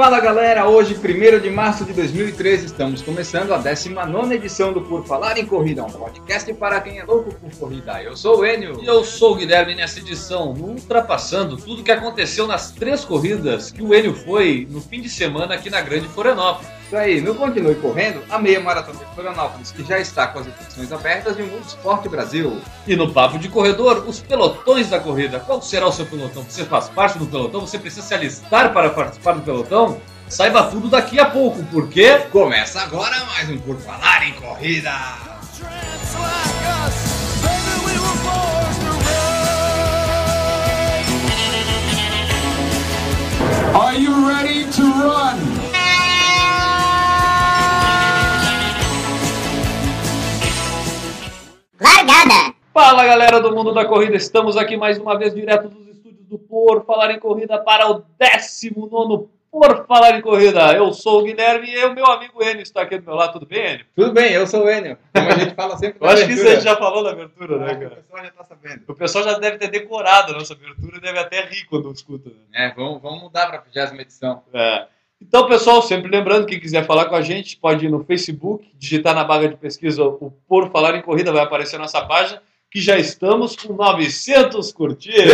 Fala galera, hoje, 1 de março de 2013, estamos começando a 19 edição do Por Falar em Corrida, um podcast para quem é louco por corrida. Eu sou o Enio. E eu sou o Guilherme nessa edição, ultrapassando tudo que aconteceu nas três corridas que o Enio foi no fim de semana aqui na Grande Florianópolis. Isso aí, no Continue Correndo, a meia maratona de Florianópolis, que já está com as inscrições abertas e o Mundo Esporte Brasil. E no Papo de Corredor, os pelotões da corrida. Qual será o seu pelotão? Você faz parte do pelotão? Você precisa se alistar para participar do pelotão? Saiba tudo daqui a pouco, porque Começa agora mais um Por Falar em Corrida. Are you ready to run? Largada! Fala galera do mundo da corrida, estamos aqui mais uma vez direto dos estúdios do Por Falar em Corrida para o 19 Por Falar em Corrida. Eu sou o Guilherme e o meu amigo Enio está aqui do meu lado, tudo bem, Enio? Tudo bem, eu sou o Enio. Como a gente fala sempre Eu acho que isso a gente já falou na abertura, né, Acho que O cara? pessoal já tá sabendo. O pessoal já deve ter decorado a nossa abertura e deve até rir quando escuta, né? É, vamos, vamos mudar para a 20 edição. É. Então, pessoal, sempre lembrando, quem quiser falar com a gente, pode ir no Facebook, digitar na barra de pesquisa o Por Falar em Corrida, vai aparecer a nossa página, que já estamos com 900 curtidas.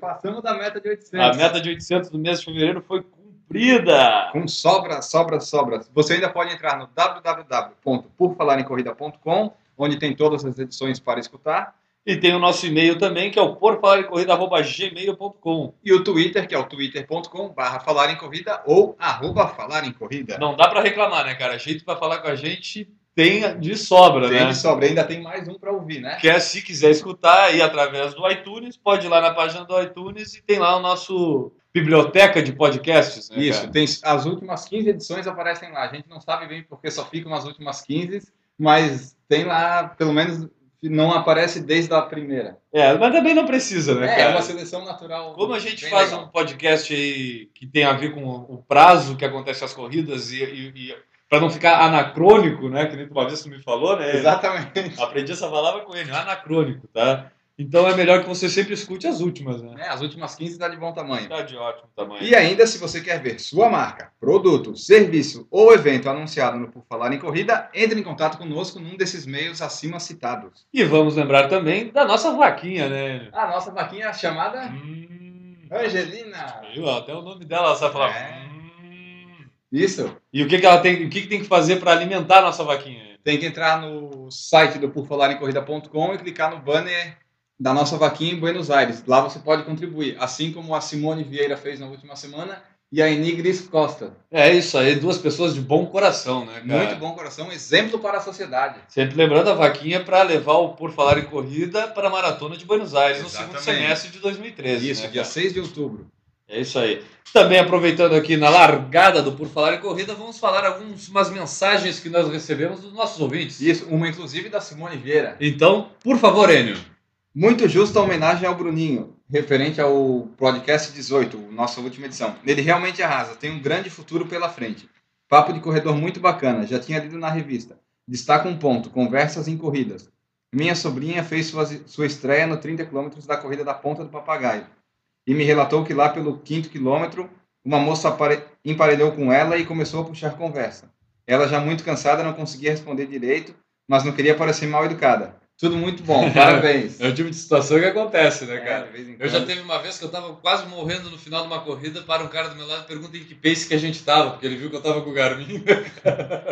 Passamos da meta de 800. A meta de 800 do mês de fevereiro foi cumprida. Com sobra, sobra, sobra. Você ainda pode entrar no www.porfalaremcorrida.com, onde tem todas as edições para escutar. E tem o nosso e-mail também, que é o porfalarencorrida.gmail.com. E o Twitter, que é o twitter.com barra falar em corrida ou arroba falar em corrida. Não dá pra reclamar, né, cara? Jeito pra falar com a gente tem de sobra, Tem né? de sobra, ainda tem mais um para ouvir, né? Quer, se quiser escutar aí através do iTunes, pode ir lá na página do iTunes e tem lá o nosso biblioteca de podcasts, né, Isso, cara? tem as últimas 15 edições aparecem lá. A gente não sabe bem porque só ficam nas últimas 15, mas tem lá, pelo menos não aparece desde a primeira. É, mas também não precisa, né, É, cara? uma seleção natural. Como a gente faz legal. um podcast aí que tem a ver com o prazo que acontece as corridas e, e, e para não ficar anacrônico, né? Que nem uma vez tu me falou, né? Exatamente. Aprendi essa palavra com ele, anacrônico, tá? Então é melhor que você sempre escute as últimas, né? É, as últimas 15 dá de bom tamanho. Tá de ótimo tamanho. E ainda, se você quer ver sua marca, produto, serviço ou evento anunciado no Por Falar em Corrida, entre em contato conosco num desses meios acima citados. E vamos lembrar também da nossa vaquinha, né? A nossa vaquinha chamada Hum, Angelina. viu? Até o nome dela, ela sabe falar. É. Hum. Isso. E o que, que ela tem, o que, que tem que fazer para alimentar a nossa vaquinha? Tem que entrar no site do porfalarencorrida.com e clicar no banner da nossa vaquinha em Buenos Aires. Lá você pode contribuir, assim como a Simone Vieira fez na última semana e a Enigris Costa. É isso aí, duas pessoas de bom coração, né, cara? Muito bom coração, exemplo para a sociedade. Sempre lembrando a vaquinha para levar o Por Falar em Corrida para a Maratona de Buenos Aires no Exatamente. segundo semestre de 2013. Isso, né, dia cara? 6 de outubro. É isso aí. Também aproveitando aqui na largada do Por Falar em Corrida, vamos falar algumas mensagens que nós recebemos dos nossos ouvintes. Isso, uma inclusive da Simone Vieira. Então, por favor, Enio. Muito justa a homenagem ao Bruninho, referente ao podcast 18, nossa última edição. Ele realmente arrasa, tem um grande futuro pela frente. Papo de corredor muito bacana, já tinha lido na revista. Destaca um ponto, conversas em corridas. Minha sobrinha fez sua, sua estreia no 30 km da corrida da Ponta do Papagaio. E me relatou que lá pelo quinto quilômetro, uma moça emparelhou com ela e começou a puxar conversa. Ela já muito cansada, não conseguia responder direito, mas não queria parecer mal educada. Tudo muito bom, parabéns. É o tipo de situação que acontece, né, É, cara? em Eu já teve uma vez que eu tava quase morrendo no final de uma corrida, para um cara do meu lado e pergunta em que pace que a gente tava, porque ele viu que eu tava com o Garmin.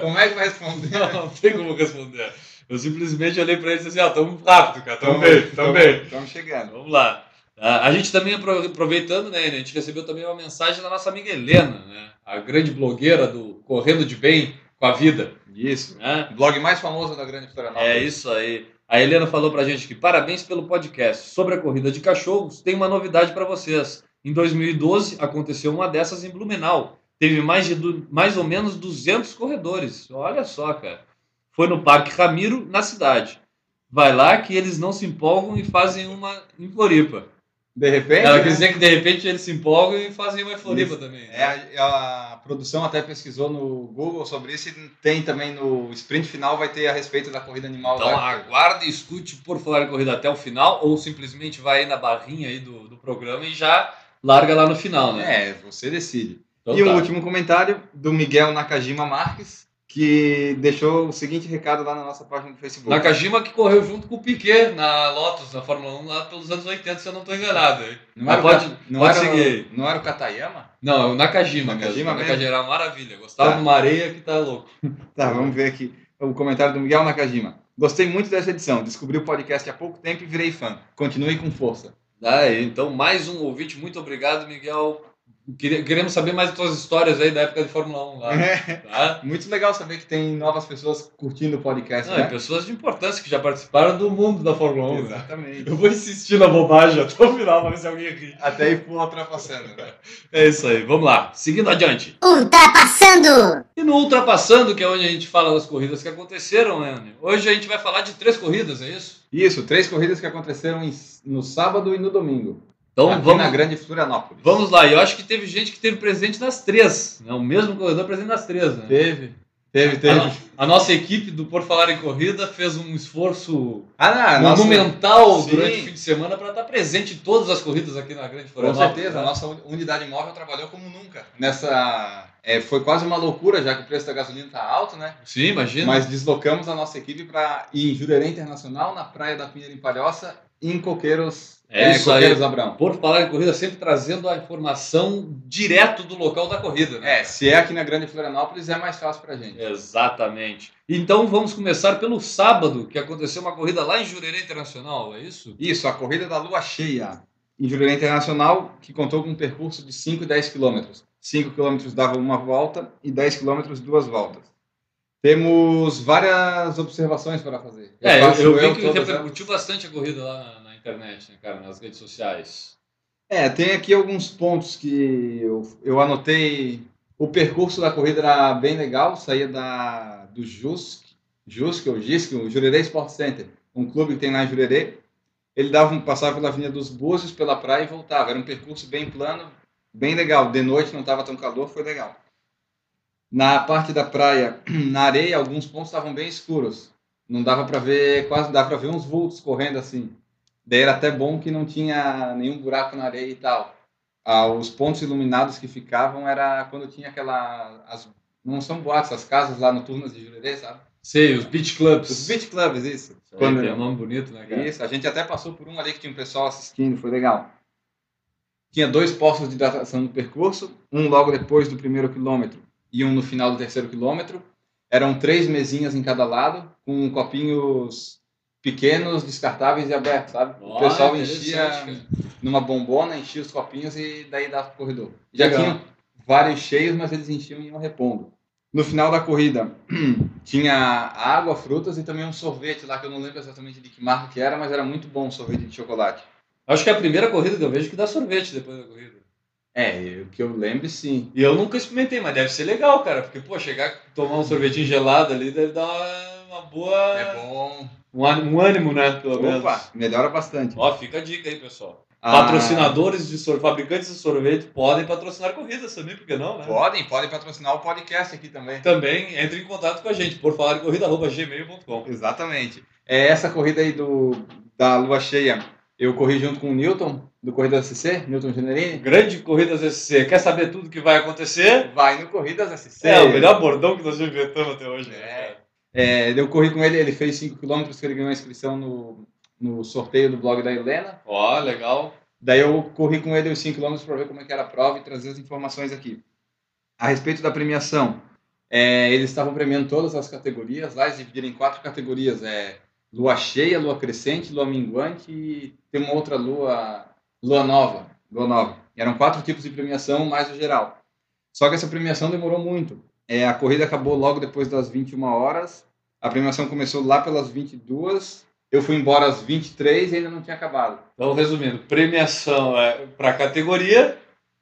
Como é que vai responder? Não, não tem como responder. Eu simplesmente olhei pra ele e disse assim, ó, tamo rápido, cara, tamo bem, tamo bem. Estamos chegando. Vamos lá. Ah, A gente também, apro- aproveitando, né, a gente recebeu também uma mensagem da nossa amiga Helena, né, a grande blogueira do Correndo de Bem com a Vida. Isso. Né? O blog mais famoso da Grande Florianópolis. É isso aí. A Helena falou pra gente que parabéns pelo podcast. Sobre a corrida de cachorros, tem uma novidade para vocês. Em 2012, aconteceu uma dessas em Blumenau. Teve mais, de mais ou menos 200 corredores. Olha só, cara. Foi no Parque Ramiro, na cidade. Vai lá que eles não se empolgam e fazem uma em Floripa. De repente. Ela né? quer dizer que de repente eles se empolgam e fazem uma Floripa também. É, a, a produção até pesquisou no Google sobre isso e tem também no sprint final, vai ter a respeito da corrida animal. Então lá. aguarde e escute por falar em corrida até o final, ou simplesmente vai aí na barrinha aí do, do programa e já larga lá no final, né? É, você decide. Então e um tá. último comentário do Miguel Nakajima Marques, que deixou o seguinte recado lá na nossa página do Facebook. Nakajima que correu junto com o Piquet na Lotus, na Fórmula 1, lá pelos anos 80, se eu não estou enganado. Não Mas era, o pode, não pode era, seguir. não era o Katayama? Não, é o Nakajima, Nakajima mesmo. Nakajima era uma maravilha. Gostava Tá. de uma areia que tá louco. Tá, vamos ver aqui o comentário do Miguel Nakajima. Gostei muito dessa edição. Descobri o podcast há pouco tempo e virei fã. Continue com força. Aí, então, mais um ouvinte. Muito obrigado, Miguel. Queremos saber mais das tuas histórias aí da época de Fórmula 1 lá. Tá? Muito legal saber que tem novas pessoas curtindo o podcast, Não, né? pessoas de importância que já participaram do mundo da Fórmula 1. né? Exatamente. Eu vou insistir na bobagem até o final pra ver se alguém ri. Até aí for ultrapassando, né? É isso aí, vamos lá. Seguindo adiante. Ultrapassando! E no Ultrapassando, que é onde a gente fala das corridas que aconteceram, Anne. Hoje a gente vai falar de três corridas, é isso? Isso, três corridas que aconteceram no sábado e no domingo. Então aqui vamos, na Grande Florianópolis. vamos lá. Eu acho que teve gente que teve presente nas três. Né? O mesmo corredor presente nas três, né? Teve. Teve, A, teve. no- a nossa equipe do Por Falar em Corrida fez um esforço Ah, não, nossa, monumental Sim. durante o fim de semana para estar presente em todas as corridas aqui na Grande Com Florianópolis. certeza, a né? nossa unidade móvel trabalhou como nunca. Nessa. é, foi quase uma loucura, já que o preço da gasolina está alto, né? Sim, imagina. Mas deslocamos a nossa equipe para ir em Jurerê Internacional, na Praia da Pinheira em Palhoça em Coqueiros, É isso aí. Coqueiros Abrão. Por Falar em Corrida sempre trazendo a informação direto do local da corrida, né? É, se é aqui na Grande Florianópolis é mais fácil pra gente. Exatamente. Então vamos começar pelo sábado, que aconteceu uma corrida lá em Jurerê Internacional, é isso? Isso, a corrida da lua cheia em Jurerê Internacional, que contou com um percurso de 5 e 10 quilômetros. 5 quilômetros dava uma volta e 10 quilômetros duas voltas. Temos várias observações para fazer. É, eu, faço eu vi que elas. repercutiu bastante a corrida lá na, na internet, né, cara, nas redes sociais. É, tem aqui alguns pontos que eu, eu anotei. O percurso da corrida era bem legal, saía da, do JUSC, JUSC ou JISC, o Jurerê Sport Center, um clube que tem lá em Jurerê. Ele dava um, passava pela Avenida dos Búzios, pela praia e voltava. Era um percurso bem plano, bem legal. De noite não estava tão calor, foi legal. Na parte da praia, na areia, alguns pontos estavam bem escuros. Não dava para ver, quase dava para ver uns vultos correndo assim. Daí era até bom que não tinha nenhum buraco na areia e tal. Ah, os pontos iluminados que ficavam era quando tinha aquela. As, não são boates, as casas lá noturnas de Jurerê, sabe? Sei, os beach clubs. Os beach clubs, isso. Isso Quando- é um nome bonito, né, cara? Isso, a gente até passou por um ali que tinha um pessoal assistindo, foi legal. Tinha dois postos de hidratação no percurso, um logo depois do primeiro quilômetro um no final do terceiro quilômetro. Eram três mesinhas em cada lado, com copinhos pequenos, descartáveis e abertos, sabe? o pessoal enchia cara. numa bombona, enchia os copinhos e daí dava pro corredor. Já Legal. tinham vários cheios, mas eles enchiam e iam repondo. No final da corrida, tinha água, frutas e também um sorvete lá, que eu não lembro exatamente de que marca que era, mas era muito bom o sorvete de chocolate. Acho que é a primeira corrida que eu vejo que dá sorvete depois da corrida. É, o que eu lembro, sim. E eu nunca experimentei, mas deve ser legal, cara. Porque, pô, chegar tomar um sorvetinho gelado ali deve dar uma, uma boa. É bom. Um ânimo, um ânimo, né? Pelo menos. Opa, melhora bastante. Ó, fica a dica aí, pessoal. Ah, Patrocinadores de sorvete, fabricantes de sorvete podem patrocinar corridas também, por que não, né? Podem, podem patrocinar o podcast aqui também. Também entre em contato com a gente, por falar em corrida, arroba gmail.com. Exatamente. É essa corrida aí do, da lua cheia. Eu corri junto com o Newton, do Corrida SC, Newton Generini. Grande Corridas SC. Quer saber tudo que vai acontecer? Vai no Corridas SC. É, o melhor bordão que nós inventamos até hoje. né, É. É, eu corri com ele, ele fez 5 km que ele ganhou a inscrição no, no sorteio do blog da Helena. Ó, legal. Daí eu corri com ele os 5 km para ver como é que era a prova e trazer as informações aqui. A respeito da premiação, é, eles estavam premiando todas as categorias lá, eles dividiram em quatro categorias. É, lua cheia, lua crescente, lua minguante e tem uma outra lua, lua nova. Lua nova. Eram quatro tipos de premiação, mais o geral. Só que essa premiação demorou muito. É, a corrida acabou logo depois das 21 horas. A premiação começou lá pelas 22. Eu fui embora às 23 e ainda não tinha acabado. Então, resumindo, premiação é, para categoria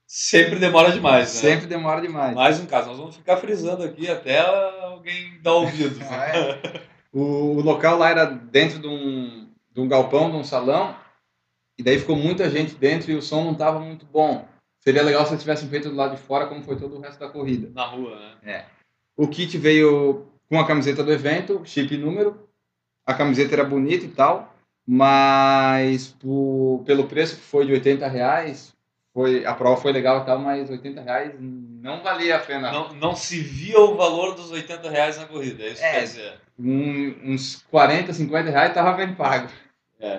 sempre demora demais, né? Sempre demora demais. Mais um caso, nós vamos ficar frisando aqui até alguém dar ouvido. Ah, é. O, local lá era dentro de um, de um galpão, de um salão, e daí ficou muita gente dentro e o som não estava muito bom. Seria legal se eles tivessem feito do lado de fora, como foi todo o resto da corrida. Na rua, né? O kit veio com a camiseta do evento, chip e número. A camiseta era bonita e tal, mas por- pelo preço que foi de 80 reais, foi, a prova foi legal e tal, mas 80 reais não valia a pena. Não, não se via o valor dos 80 reais na corrida, é isso que É. quer dizer. Um- uns 40, 50 reais tava bem pago. É, é,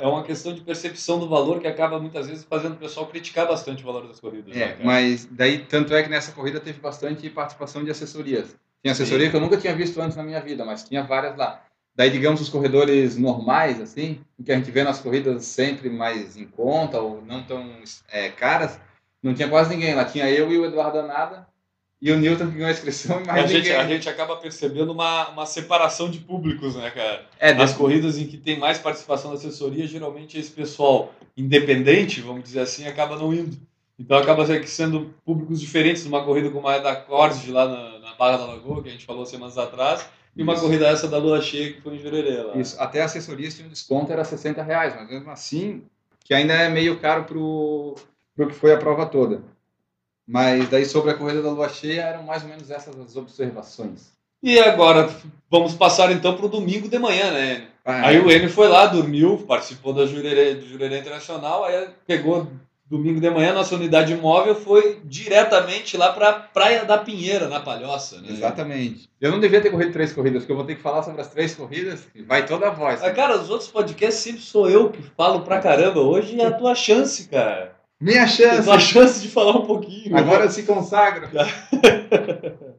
é- é uma questão de percepção do valor que acaba muitas vezes fazendo o pessoal criticar bastante o valor das corridas. né, É, cara? mas daí, tanto é que nessa corrida teve bastante participação de assessorias. Tinha assessoria Sim. que eu nunca tinha visto antes na minha vida, mas tinha várias lá. Daí, digamos, os corredores normais, assim, que a gente vê nas corridas sempre mais em conta ou não tão é, caras, não tinha quase ninguém. Lá tinha eu e o Eduardo Anada e o Newton que ganhou a inscrição e mais a, gente, a gente acaba percebendo uma, uma separação de públicos, né, cara? É, Nas desse- corridas em que tem mais participação da assessoria, geralmente esse pessoal independente, vamos dizer assim, acaba não indo. Então acaba sendo públicos diferentes numa corrida como a da Corte lá na, na Barra da Lagoa, que a gente falou semanas atrás, e uma Isso. corrida essa da Lua Cheia que foi em Jurerê lá. Isso, até assessorias tinham desconto, era 60 reais, mas mesmo assim, que ainda é meio caro pro, pro que foi a prova toda. Mas daí sobre a corrida da lua cheia eram mais ou menos essas as observações. E agora vamos passar então para o domingo de manhã, né? Ah, Aí o Enio foi lá, dormiu, participou da Jurerê, do Jurerê Internacional, aí pegou domingo de manhã, nossa unidade móvel foi diretamente lá para Praia da Pinheira, na Palhoça, né? Exatamente. Eu não devia ter corrido três corridas, porque eu vou ter que falar sobre as três corridas e vai toda a voz. Cara, os outros podcasts sempre sou eu que falo pra caramba. Hoje é a tua chance, cara. Minha É a chance! chance de falar um pouquinho. Agora se consagro.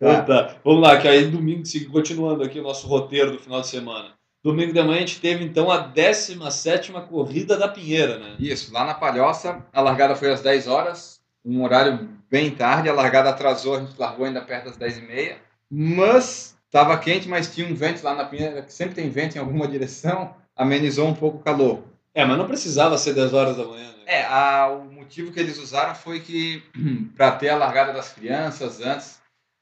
Então tá. Vamos lá, que aí domingo, continuando aqui o nosso roteiro do final de semana. Domingo de manhã a gente teve então a 17 corrida da Pinheira, né? Isso, lá na Palhoça, a largada foi às 10 horas, um horário bem tarde, a largada atrasou, a gente largou ainda perto das 10h30, mas estava quente, mas tinha um vento lá na Pinheira, que sempre tem vento em alguma direção, amenizou um pouco o calor. É, mas não precisava ser 10 horas da manhã, né? É, a- o motivo que eles usaram foi que para ter a largada das crianças antes,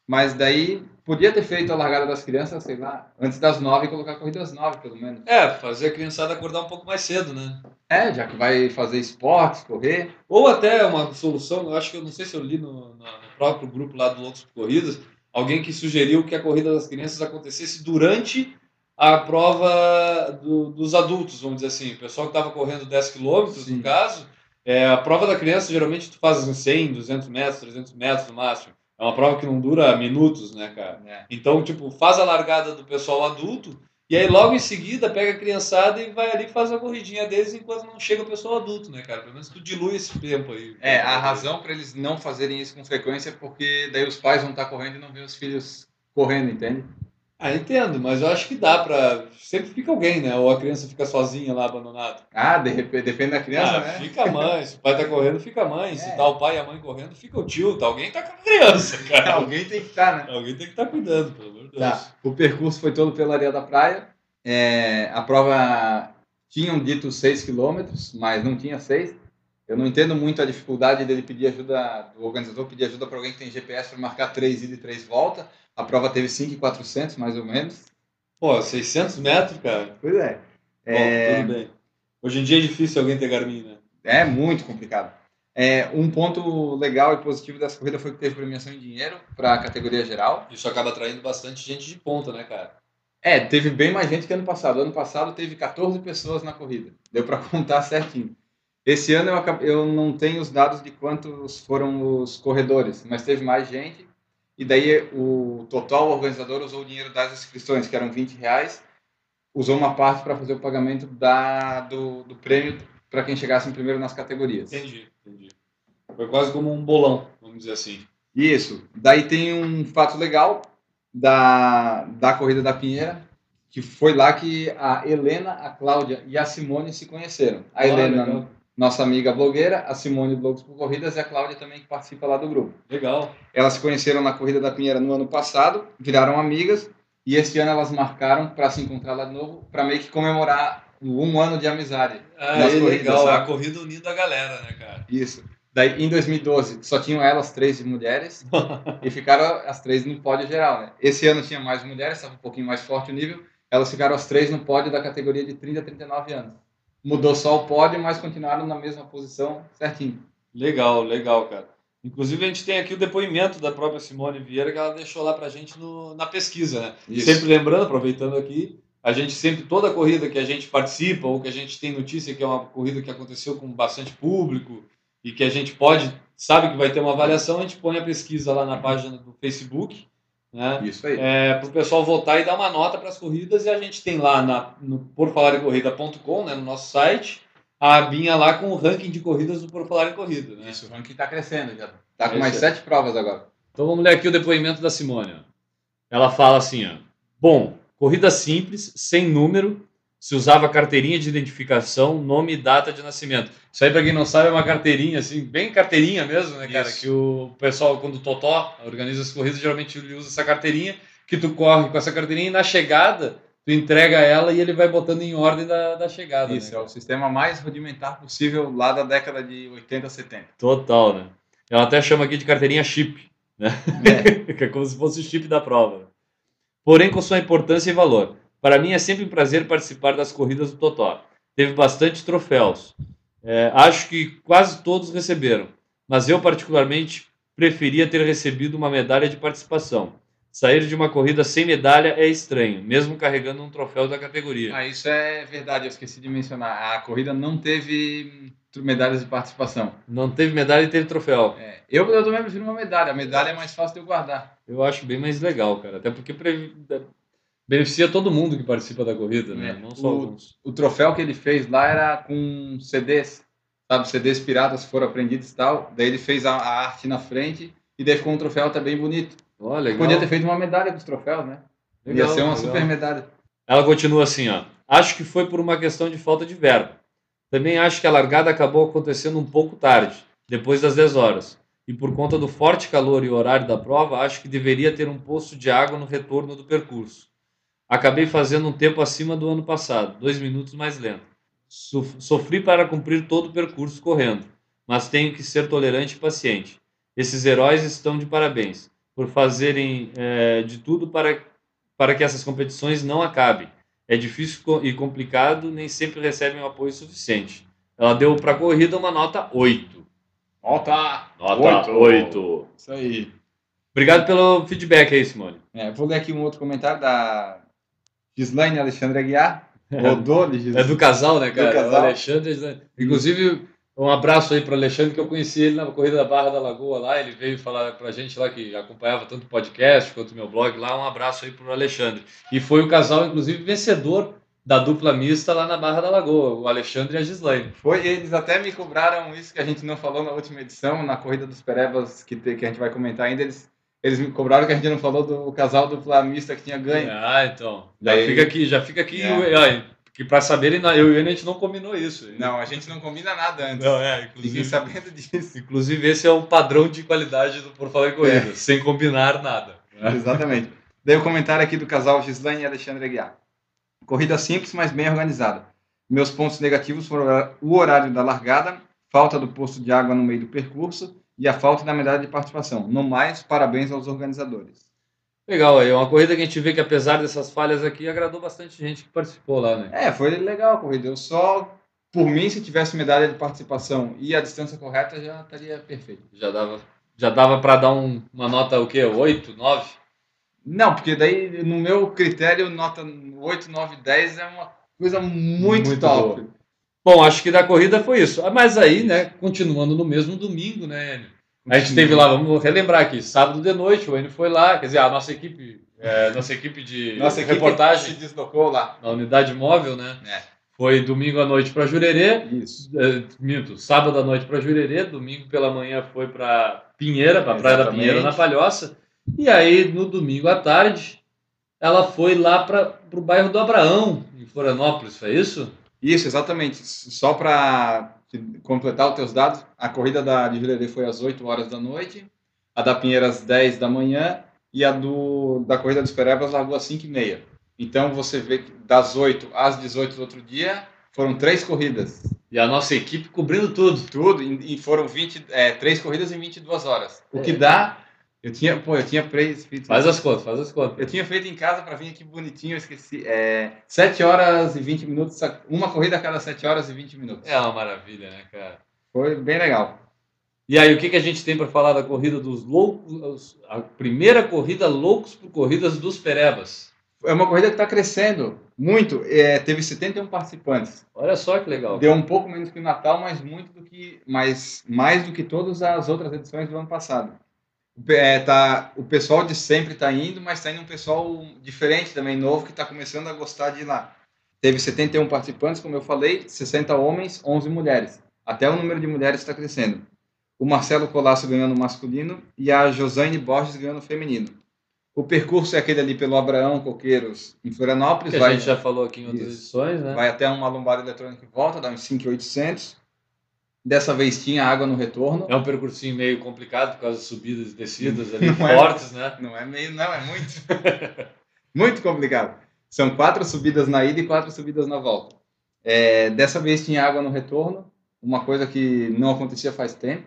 mas daí podia ter feito a largada das crianças, sei lá, antes das 9 e colocar a corrida às 9, pelo menos. É, fazer a criançada acordar um pouco mais cedo, né? É, já que vai fazer esportes, correr. Ou até uma solução, eu acho que eu não sei se eu li no, no próprio grupo lá do Loucos por Corridas, alguém que sugeriu que a corrida das crianças acontecesse durante a prova do- dos adultos, vamos dizer assim. O pessoal que estava correndo 10 quilômetros, no caso, é, a prova da criança geralmente tu faz uns 100, 200 metros, 300 metros no máximo. É uma prova que não dura minutos, né, cara? né? Então, tipo, faz a largada do pessoal adulto e aí logo em seguida pega a criançada e vai ali e faz a corridinha deles enquanto não chega o pessoal adulto, né, cara? Pelo menos tu dilui esse tempo aí. É, a razão para eles não fazerem isso com frequência é porque daí os pais vão estar correndo e não vê os filhos correndo, entende? Ah, entendo, mas eu acho que dá pra. Sempre fica alguém, né? Ou a criança fica sozinha lá abandonada. Ah, de repente, depende da criança, ah, né? Fica a mãe. Se o pai tá correndo, fica a mãe. Se É. tá o pai e a mãe correndo, fica o tio. Tá, alguém tá com a criança, cara. Alguém tem que estar, né? Alguém tem que estar cuidando, pelo amor de Deus. Tá. O percurso foi todo pela areia da praia. É, a prova tinham dito 6 quilômetros, mas não tinha 6. Eu não entendo muito a dificuldade dele pedir ajuda, do organizador pedir ajuda para alguém que tem GPS para marcar 3 ida e 3 volta. A prova teve 5,400 mais ou menos. Pô, 600 metros, cara. Pois é. Bom, É, tudo bem. Hoje em dia é difícil alguém ter Garmin, né? É muito complicado. É, um ponto legal e positivo dessa corrida foi que teve premiação em dinheiro para a categoria geral. Isso acaba atraindo bastante gente de ponta, né, cara? É, teve bem mais gente que ano passado. Ano passado teve 14 pessoas na corrida. Deu para contar certinho. Esse ano eu, acab- eu não tenho os dados de quantos foram os corredores, mas teve mais gente. E daí o total organizador usou o dinheiro das inscrições, que eram 20 reais, usou uma parte para fazer o pagamento da, do, do prêmio para quem chegasse em primeiro nas categorias. Entendi, entendi. Foi quase como um bolão, vamos dizer assim. Isso. Daí tem um fato legal da, da Corrida da Pinheira, que foi lá que a Helena, a Cláudia e a Simone se conheceram. A Ah, Helena, legal. Nossa amiga blogueira, a Simone Loucos por Corridas e a Cláudia também que participa lá do grupo. Legal. Elas se conheceram na Corrida da Pinheira no ano passado, viraram amigas e este ano elas marcaram para se encontrar lá de novo, para meio que comemorar um ano de amizade. Ah, é corridas, legal. sabe? A corrida unindo a galera, né, cara? Isso. Daí, em 2012, só tinham elas três de mulheres e ficaram as três no pódio geral, né? Esse ano tinha mais mulheres, estava um pouquinho mais forte o nível. Elas ficaram as três no pódio da categoria de 30 a 39 anos. Mudou só o pódio, mas continuaram na mesma posição certinho. Legal, legal, cara. Inclusive, a gente tem aqui o depoimento da própria Simone Vieira que ela deixou lá pra gente no- na pesquisa, né? Isso. Sempre lembrando, aproveitando aqui, a gente sempre, toda corrida que a gente participa ou que a gente tem notícia que é uma corrida que aconteceu com bastante público e que a gente pode, sabe que vai ter uma avaliação, a gente põe a pesquisa lá na página do Facebook, né? Isso aí. É, para o pessoal votar e dar uma nota para as corridas e a gente tem lá na, no porfalarecorrida.com, né, no nosso site, a abinha lá com o ranking de corridas do Por Falar em Corrida. Né? Isso, o ranking tá crescendo já. Tá com É mais sete provas agora. Então vamos ler aqui o depoimento da Simone. Ela fala assim: ó, Bom, corrida simples, sem número, se usava carteirinha de identificação, nome e data de nascimento. Isso aí, para quem não sabe, é uma carteirinha, assim, bem carteirinha mesmo, né, cara? Isso. Que o pessoal, quando o Totó organiza as corridas, geralmente ele usa essa carteirinha, que tu corre com essa carteirinha e na chegada tu entrega ela e ele vai botando em ordem da, da chegada. Isso, né, é o sistema mais rudimentar possível lá da década de 80, 70. Total, né? Ela até chama aqui de carteirinha chip, né? É. que é como se fosse o chip da prova. Porém, com sua importância e valor. Para mim é sempre um prazer participar das corridas do Totó. Teve bastante troféus. É, acho que quase todos receberam, mas eu particularmente preferia ter recebido uma medalha de participação. Sair de uma corrida sem medalha é estranho, mesmo carregando um troféu da categoria. Ah, isso é verdade, eu esqueci de mencionar. A corrida não teve medalhas de participação. Não teve medalha e teve troféu. É, eu, eu também prefiro uma medalha. A medalha é mais fácil de eu guardar. Eu acho bem mais legal, cara. Até porque beneficia todo mundo que participa da corrida, né? É. Não só O- alguns. O troféu que ele fez lá era com CDs, sabe? CDs piratas foram apreendidos e tal. Daí ele fez a, a arte na frente e daí ficou um troféu até bem bonito. Olha, legal. Podia ter feito uma medalha com os troféus, né? Legal, Ia ser uma legal. super medalha. Ela continua assim, ó. Acho que foi por uma questão de falta de verba. Também acho que a largada acabou acontecendo um pouco tarde, depois das 10 horas. E por conta do forte calor e horário da prova, acho que deveria ter um poço de água no retorno do percurso. Acabei fazendo um tempo acima do ano passado, dois minutos mais lento. Sof- Sofri para cumprir todo o percurso correndo, mas tenho que ser tolerante e paciente. Esses heróis estão de parabéns por fazerem eh, de tudo para, para que essas competições não acabem. É difícil e complicado, nem sempre recebem o apoio suficiente. Ela deu para a corrida uma nota 8. Nota! Nota Oito. 8. Isso aí. Obrigado pelo feedback aí, Simone. É, vou ler aqui um outro comentário da Gislaine Alexandre Aguiar. Rodou de É Gislaine. do casal, né, cara? Do casal. Alexandre. Inclusive, um abraço aí para o Alexandre, que eu conheci ele na corrida da Barra da Lagoa lá. Ele veio falar para a gente lá que acompanhava tanto o podcast quanto o meu blog lá. Um abraço aí para o Alexandre. E foi o casal, inclusive, vencedor da dupla mista lá na Barra da Lagoa, o Alexandre e a Gislaine. Foi, eles até me cobraram isso que a gente não falou na última edição, na corrida dos Perebas, que, que a gente vai comentar ainda. Eles, eles me cobraram que a gente não falou do casal do Flamista que tinha ganho. Ah, então. Já Daí- fica aqui, já fica aqui. É. Que para saberem, eu e ele a gente não combinou isso. Não, a gente não combina nada antes. Não, é, inclusive, sabendo disso. inclusive esse é o padrão de qualidade do Por Falar em Corrida, sem combinar nada. Exatamente. Daí o comentário aqui do casal Gislaine e Alexandre Aguiar. Corrida simples, mas bem organizada. Meus pontos negativos foram o horário da largada, falta do posto de água no meio do percurso e a falta da medalha de participação. No mais, parabéns aos organizadores. Legal, aí é uma corrida que a gente vê que apesar dessas falhas aqui, agradou bastante gente que participou lá, né? É, foi legal a corrida. Eu só, por mim, se tivesse medalha de participação e a distância correta, já estaria perfeito. Já dava, já dava para dar um- uma nota o quê? 8, 9? Não, porque daí, no meu critério, nota 8, 9, 10 é uma coisa muito, Muito top. boa. Bom, acho que da corrida foi isso. Ah, Mas aí, né, continuando no mesmo domingo, né, Enio? A gente teve lá, vamos relembrar aqui, sábado de noite, o Enio foi lá, quer dizer, a nossa equipe, é, nossa equipe de Nossa equipe reportagem se deslocou lá. na unidade móvel, né? É. Foi domingo à noite para Jurerê, Isso. é, minto, sábado à noite para Jurerê, domingo pela manhã foi para Pinheira, para Praia da. Pinheira, na Palhoça. E aí, no domingo à tarde, ela foi lá para o bairro do Abraão, em Florianópolis, foi isso? Isso, exatamente. Só para completar os teus dados, a corrida da de Jurerê foi às 8 horas da noite, a da Pinheira às 10 da manhã e a do, da corrida dos Perebas largou às 5 e meia. Então você vê que das 8 às 18 do outro dia foram três corridas. E a nossa equipe cobrindo tudo. Tudo, e e foram 20, é, três corridas em 22 horas. O que É. dá, eu tinha, pô, eu tinha feito, Faz as contas, faz as contas. eu tinha feito em casa para vir aqui bonitinho, eu esqueci. É, 7 horas e 20 minutos, uma corrida a cada 7 horas e 20 minutos. É uma maravilha, né, cara? Foi bem legal. E aí, o que, que a gente tem para falar da corrida dos loucos? A primeira corrida Loucos por Corridas dos Perebas. É uma corrida que está crescendo. Muito. É, teve 71 participantes. Olha só que legal. Deu um pouco menos que o Natal, mas muito do que, mas mais do que todas as outras edições do ano passado. O é, tá, o pessoal de sempre está indo, mas está indo um pessoal diferente também, novo, que está começando a gostar de ir lá. Teve 71 participantes, como eu falei, 60 homens, 11 mulheres. Até o número de mulheres está crescendo. O Marcelo Colasso ganhando no masculino e a Josane Borges ganhando no feminino. O percurso é aquele ali pelo Abraão Coqueiros, em Florianópolis. Que a vai- gente já falou aqui em outras Isso. edições, né? vai até uma lombada eletrônica e volta, dá uns 5,800. Dessa vez tinha água no retorno. É um percursinho meio complicado por causa de subidas e descidas ali Não é. fortes, né? Não é meio, não, é muito. muito complicado. São quatro subidas na ida e quatro subidas na volta. É, dessa vez tinha água no retorno, uma coisa que não acontecia faz tempo.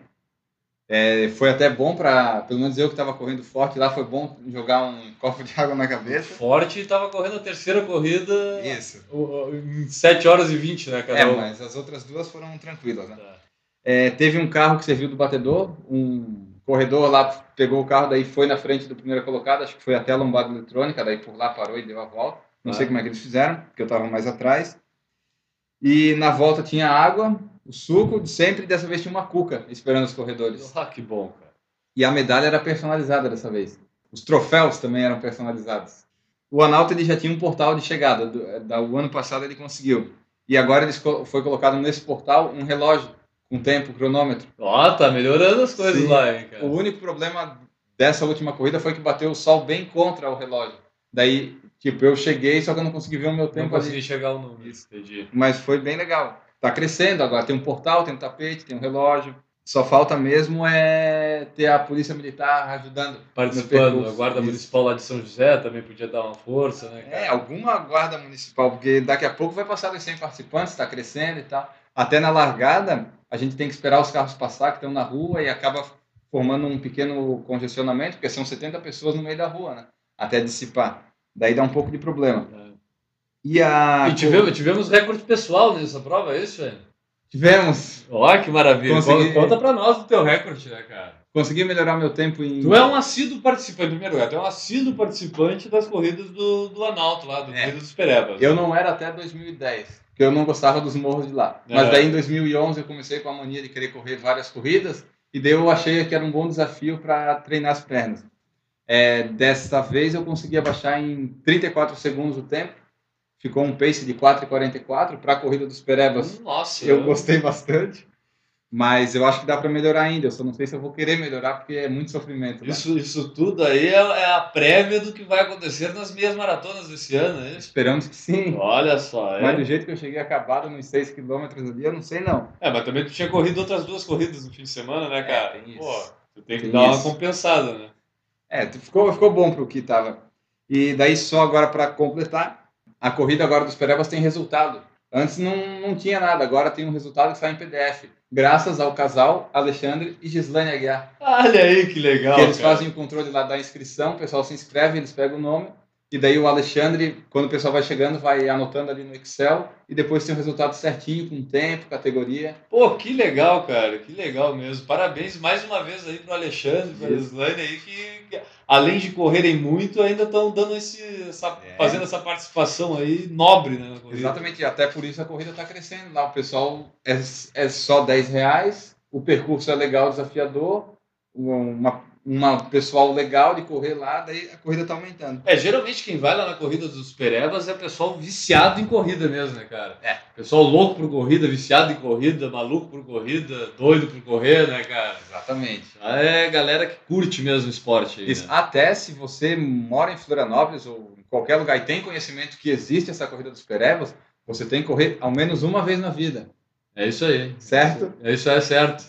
É, foi até bom para, pelo menos eu que estava correndo forte lá, foi bom jogar um copo de água na cabeça. Forte estava correndo a terceira corrida Isso. em 7 horas e 20, né, cada É, mas as outras duas foram tranquilas, né? Tá. É, teve um carro que serviu do batedor, um corredor lá pegou o carro, daí foi na frente do primeiro colocado, acho que foi até a lombada eletrônica, daí por lá parou e deu a volta. Não Ah. sei como é que eles fizeram, porque eu estava mais atrás. E na volta tinha água, o suco de sempre, e dessa vez tinha uma cuca esperando os corredores. Ah, que bom, cara. E a medalha era personalizada dessa vez. Os troféus também eram personalizados. O Analto ele já tinha um portal de chegada, do, da, o ano passado ele conseguiu. E agora eles co- foi colocado nesse portal um relógio com tempo, cronômetro. Ó, tá melhorando as coisas Sim. lá, hein, cara. O único problema dessa última corrida foi que bateu o sol bem contra o relógio. Daí, tipo, eu cheguei, só que eu não consegui ver o meu Não tempo consegui ali. chegar ao número, Isso. entendi. Mas foi bem legal. Tá crescendo agora. Tem um portal, tem um tapete, tem um relógio. Só falta mesmo é ter a polícia militar ajudando. Participando, a Guarda isso. Municipal lá de São José também podia dar uma força, né, cara? É, alguma guarda municipal, porque daqui a pouco vai passar dos 100 participantes, está crescendo e tal. Até na largada, a gente tem que esperar os carros passar, que estão na rua, e acaba formando um pequeno congestionamento, porque são 70 pessoas no meio da rua, né? Até dissipar. Daí dá um pouco de problema. É. E a. E tivemos, tivemos recorde pessoal nessa prova, é isso, velho? Tivemos. Ó, que maravilha. Consegui- Conta pra nós do teu recorde, né, cara? Consegui melhorar meu tempo em. Tu é um assíduo participante, primeiro lugar, tu é um assíduo participante das corridas do, do Analto lá, do É. Corrida dos Perebas. Eu não era até 2010, porque eu não gostava dos morros de lá. Mas É. daí em 2011 eu comecei com a mania de querer correr várias corridas e daí eu achei que era um bom desafio para treinar as pernas. É, dessa vez eu consegui abaixar em 34 segundos o tempo. Ficou um pace de 4,44 para a corrida dos Perebas. Nossa, Eu gostei bastante, mas eu acho que dá para melhorar ainda. Eu só não sei se eu vou querer melhorar porque é muito sofrimento. lá. Isso, isso tudo aí é, é a prévia do que vai acontecer nas minhas maratonas desse ano, é isso? Esperamos que sim. Olha só, é. Mas do jeito que eu cheguei acabado nos 6 quilômetros ali, eu não sei não. É, mas também tu tinha corrido outras duas corridas no fim de semana, né, cara? tem isso. Pô, tu tem que Tem dar uma isso. compensada, né? É, ficou, ficou bom para o que tava. E daí, só agora para completar, a corrida agora dos Perebas tem resultado. Antes não, não tinha nada, agora tem um resultado que sai em PDF. Graças ao casal Alexandre e Gislaine Aguiar. Olha aí que legal. que eles cara. fazem o controle lá da inscrição, o pessoal se inscreve, eles pegam o nome. E daí o Alexandre, quando o pessoal vai chegando, vai anotando ali no Excel. E depois tem o resultado certinho, com tempo, categoria. Pô, que legal, cara, que legal mesmo. Parabéns mais uma vez aí pro Alexandre, pra Isso. Islane aí, que, além de correrem muito, ainda estão dando esse, essa, É. fazendo essa participação aí nobre, né, na corrida. Exatamente, até por isso a corrida está crescendo lá. O pessoal é, é só 10 reais, o percurso é legal, desafiador, uma, uma pessoal legal de correr lá, daí a corrida está aumentando. É, geralmente quem vai lá na corrida dos Perebas é pessoal viciado em corrida mesmo, né, cara? É. Pessoal louco por corrida, viciado em corrida, maluco por corrida, doido por correr, né, cara? Exatamente. É galera que curte mesmo o esporte aí, Isso, né? Até se você mora em Florianópolis ou em qualquer lugar e tem conhecimento que existe essa corrida dos Perebas, você tem que correr ao menos uma vez na vida, É isso aí. certo? É isso aí, é certo.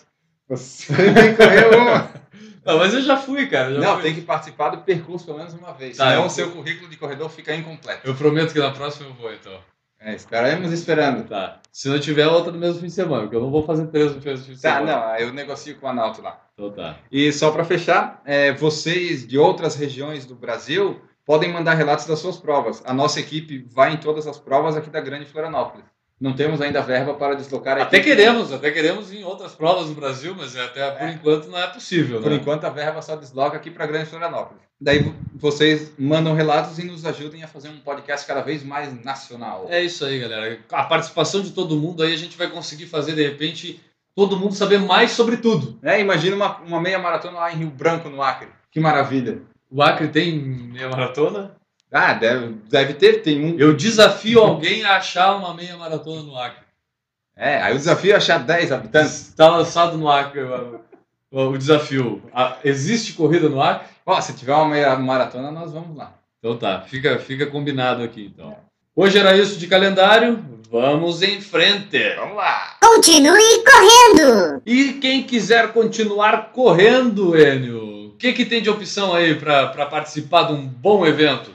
Você tem que correr uma. Não, mas eu já fui, cara. já Não, fui. tem que participar do percurso pelo menos uma vez, Tá, senão eu- o seu currículo de corredor fica incompleto. Eu prometo que na próxima eu vou, então. É, estaremos esperando. Tá. Se não tiver outra no mesmo fim de semana, porque eu não vou fazer três no mesmo fim de Tá, semana. não, eu negocio com o Analto lá. Então tá. E só para fechar, é, vocês de outras regiões do Brasil podem mandar relatos das suas provas. A nossa equipe vai em todas as provas aqui da Grande Florianópolis. Não temos ainda verba para deslocar a Até equipe. queremos, até queremos em outras provas no Brasil, mas até por enquanto não é possível. Por né? enquanto, a verba só desloca aqui para Grande Florianópolis. Daí vo- vocês mandam relatos e nos ajudem a fazer um podcast cada vez mais nacional. É isso aí, galera. A participação de todo mundo aí a gente vai conseguir fazer de repente todo mundo saber mais sobre tudo. É, imagina uma, uma meia maratona lá em Rio Branco, no Acre. Que maravilha. O Acre tem meia maratona? Ah, deve, deve ter, tem um. Eu desafio alguém a achar uma meia maratona no Acre. É, aí o desafio é achar 10 habitantes. Está lançado no Acre o, desafio. A- existe corrida no Acre? Ó, se tiver uma meia maratona, nós vamos lá. Então tá, fica, fica combinado aqui então. Hoje era isso de calendário, vamos em frente. Vamos lá. Continue correndo! E quem quiser continuar correndo, Enio, o que, que tem de opção aí para participar de um bom evento?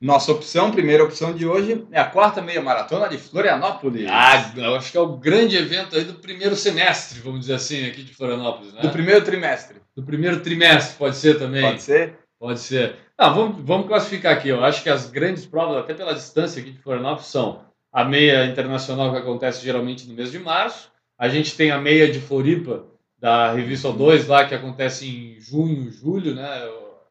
Nossa opção, primeira opção de hoje, é a quarta meia maratona de Florianópolis. Ah, eu acho que é o grande evento aí do primeiro semestre, vamos dizer assim, aqui de Florianópolis, né? Do primeiro trimestre. Do primeiro trimestre, pode ser também. Pode ser? Pode ser. Ah, vamos, vamos classificar aqui. Eu acho que as grandes provas, até pela distância aqui de Florianópolis, são a meia internacional que acontece geralmente no mês de março. A gente tem a meia de Floripa, da Revista O2 lá, que acontece em junho, julho, né?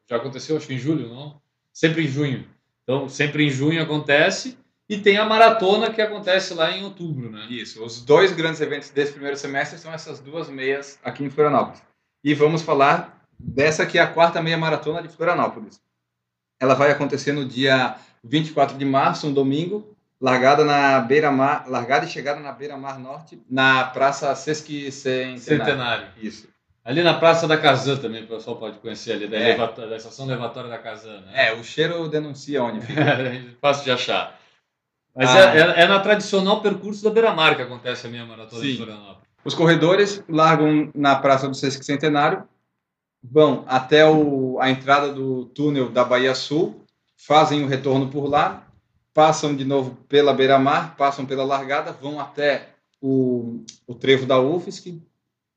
Já aconteceu, acho que em julho, não? Sempre em junho. Então, sempre em junho acontece. E tem a maratona que acontece lá em outubro, né? Isso. Os dois grandes eventos desse primeiro semestre são essas duas meias aqui em Florianópolis. E vamos falar dessa que é a quarta meia maratona de Florianópolis. Ela vai acontecer no dia 24 de março, um domingo, largada na beira-mar, largada e chegada na beira-mar norte, na Praça Sesqui Centenário. Centenário. Isso. Ali na Praça da Kazan também, o pessoal pode conhecer ali, da, É. da estação levatória da Kazan, né? É, o cheiro denuncia onde fica. Fácil de achar. Mas Ah. é, é- é na tradicional percurso da Beira-Mar que acontece a minha maratona de Sim. Florianópolis. Os corredores largam na Praça do Sesc Centenário, vão até o- a entrada do túnel da Bahia Sul, fazem o retorno por lá, passam de novo pela beira-mar, passam pela largada, vão até o, o trevo da UFSC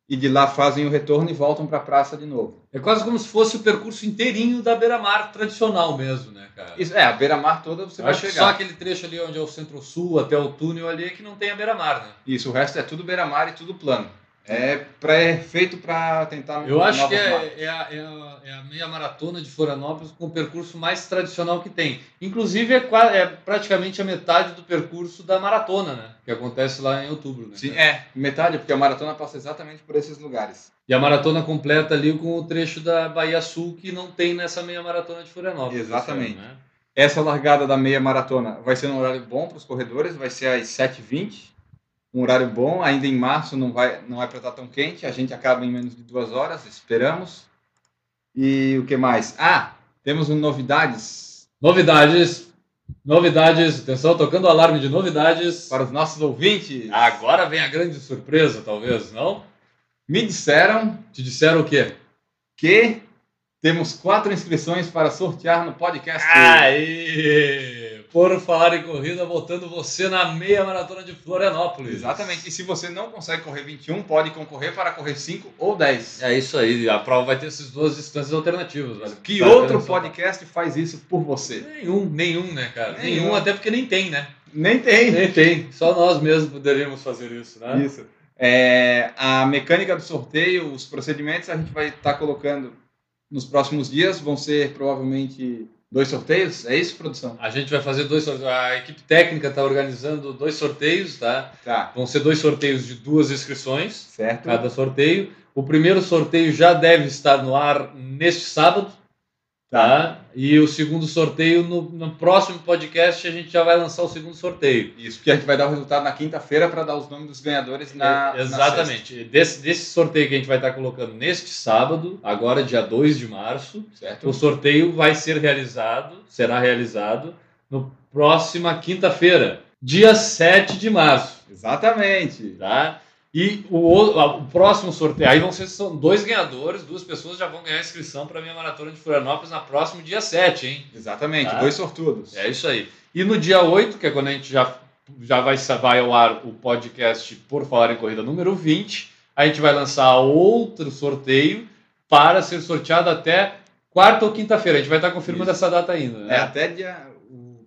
e de lá fazem o retorno e voltam para a praça de novo. É quase como se fosse o percurso inteirinho da Beira-Mar tradicional mesmo, né, cara? Isso, é, a beira-mar toda você Eu vai chegar. só aquele trecho ali onde é o centro-sul até o túnel ali é que não tem a Beira-Mar, né? Isso, o resto é tudo beira-mar e tudo plano. É, feito para tentar Eu acho que é, é a, é a- é a meia maratona de Florianópolis com o percurso mais tradicional que tem. Inclusive, é, é praticamente a metade do percurso da maratona, né? Que acontece lá em outubro, né? Sim, é, metade, porque a maratona passa exatamente por esses lugares. E a maratona completa ali com o trecho da Bahia Sul que não tem nessa meia maratona de Florianópolis. Exatamente. né? Essa largada da meia maratona vai ser um horário bom para os corredores, vai ser às 7h20. Um horário bom, ainda em março não vai, não vai para estar tão quente, a gente acaba em menos de duas horas, esperamos. E o que mais? Ah, temos um novidades Novidades. Novidades. Atenção, tocando o alarme de novidades. para os nossos ouvintes. Agora vem a grande surpresa, talvez, não? Me disseram Te disseram o quê? que temos quatro inscrições para sortear no podcast. Aí! Por falar em corrida, botando você na meia maratona de Florianópolis. Exatamente. E se você não consegue correr 21, pode concorrer para correr 5 ou 10. É isso aí. A prova vai ter essas duas distâncias alternativas. Que Vale outro podcast faz isso por você? Nenhum, nenhum, né, cara? Nenhum. Nenhum, até porque nem tem, né? Nem tem. Nem tem. Só nós mesmos poderíamos fazer isso, né? Isso. É, a mecânica do sorteio, os procedimentos, a gente vai estar colocando nos próximos dias. Vão ser provavelmente dois sorteios. É isso, produção? A gente vai fazer dois sorteios. A equipe técnica está organizando dois sorteios, tá? Tá. Vão ser dois sorteios de duas inscrições, Certo. cada sorteio. O primeiro sorteio já deve estar no ar neste sábado, tá? E o segundo sorteio, no, no próximo podcast, a gente já vai lançar o segundo sorteio. Isso, porque a gente vai dar o resultado na quinta-feira para dar os nomes dos ganhadores na. É, Exatamente. desse, desse sorteio que a gente vai estar colocando neste sábado, agora dia 2 de março, na certo? o sorteio vai ser realizado, será realizado no próxima quinta-feira, dia 7 de março, Exatamente. tá? E o, o- próximo sorteio, aí vão ser são dois ganhadores, duas pessoas já vão ganhar inscrição para a minha maratona de Florianópolis na próximo dia 7, hein? Exatamente. Tá. Dois sortudos. É isso aí. E no dia 8, que é quando a gente já, já vai, vai ao ar o podcast Por Falar em Corrida número 20, a gente vai lançar outro sorteio para ser sorteado até quarta ou quinta-feira. A gente vai estar confirmando Isso. essa data ainda. Né? É, até dia.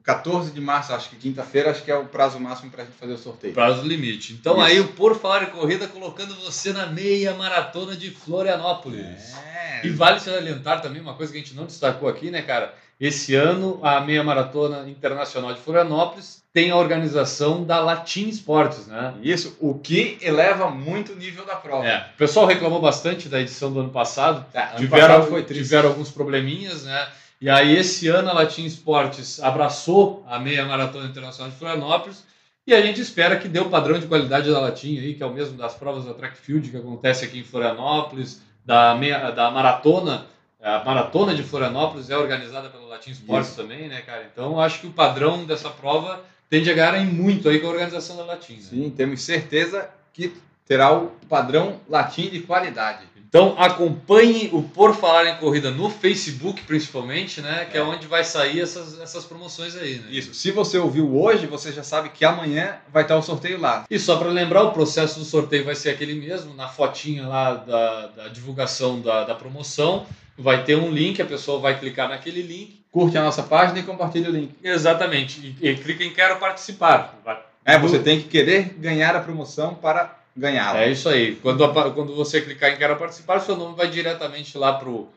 O 14 de março, acho que quinta-feira, acho que é o prazo máximo para a gente fazer o sorteio. Prazo limite. Então Isso. aí o Por Falar em Corrida colocando você na meia maratona de Florianópolis. É. E vale salientar também uma coisa que a gente não destacou aqui, né, cara? Esse ano, a meia maratona internacional de Florianópolis tem a organização da Latin Esportes, né? Isso, o que eleva muito o nível da prova. É, o pessoal reclamou bastante da edição do ano passado, Tá, ano tiveram, passado tiveram alguns probleminhas, né? E aí esse ano a Latin Esportes abraçou a meia maratona internacional de Florianópolis e a gente espera que dê o padrão de qualidade da Latin aí, que é o mesmo das provas da track field que acontece aqui em Florianópolis, da meia, da maratona, a maratona de Florianópolis é organizada pela Latin Esportes também, né, cara? Então acho que o padrão dessa prova tende a ganhar em muito aí com a organização da Latin. Né? Sim, temos certeza que terá o padrão latim de qualidade. Então acompanhe o Por Falar em Corrida no Facebook, principalmente, né? Que é, onde vai sair essas, essas promoções aí, né? Isso. Se você ouviu hoje, você já sabe que amanhã vai estar o sorteio lá. E só para lembrar, o processo do sorteio vai ser aquele mesmo, na fotinha lá da, da divulgação da, da promoção, vai ter um link, a pessoa vai clicar naquele link. Curte a nossa página e compartilhe o link. Exatamente. E, e clica em Quero Participar. É, você tem que querer ganhar a promoção para ganhá-la. É isso aí. Quando, apa- quando você clicar em Quero Participar, seu nome vai diretamente lá pro,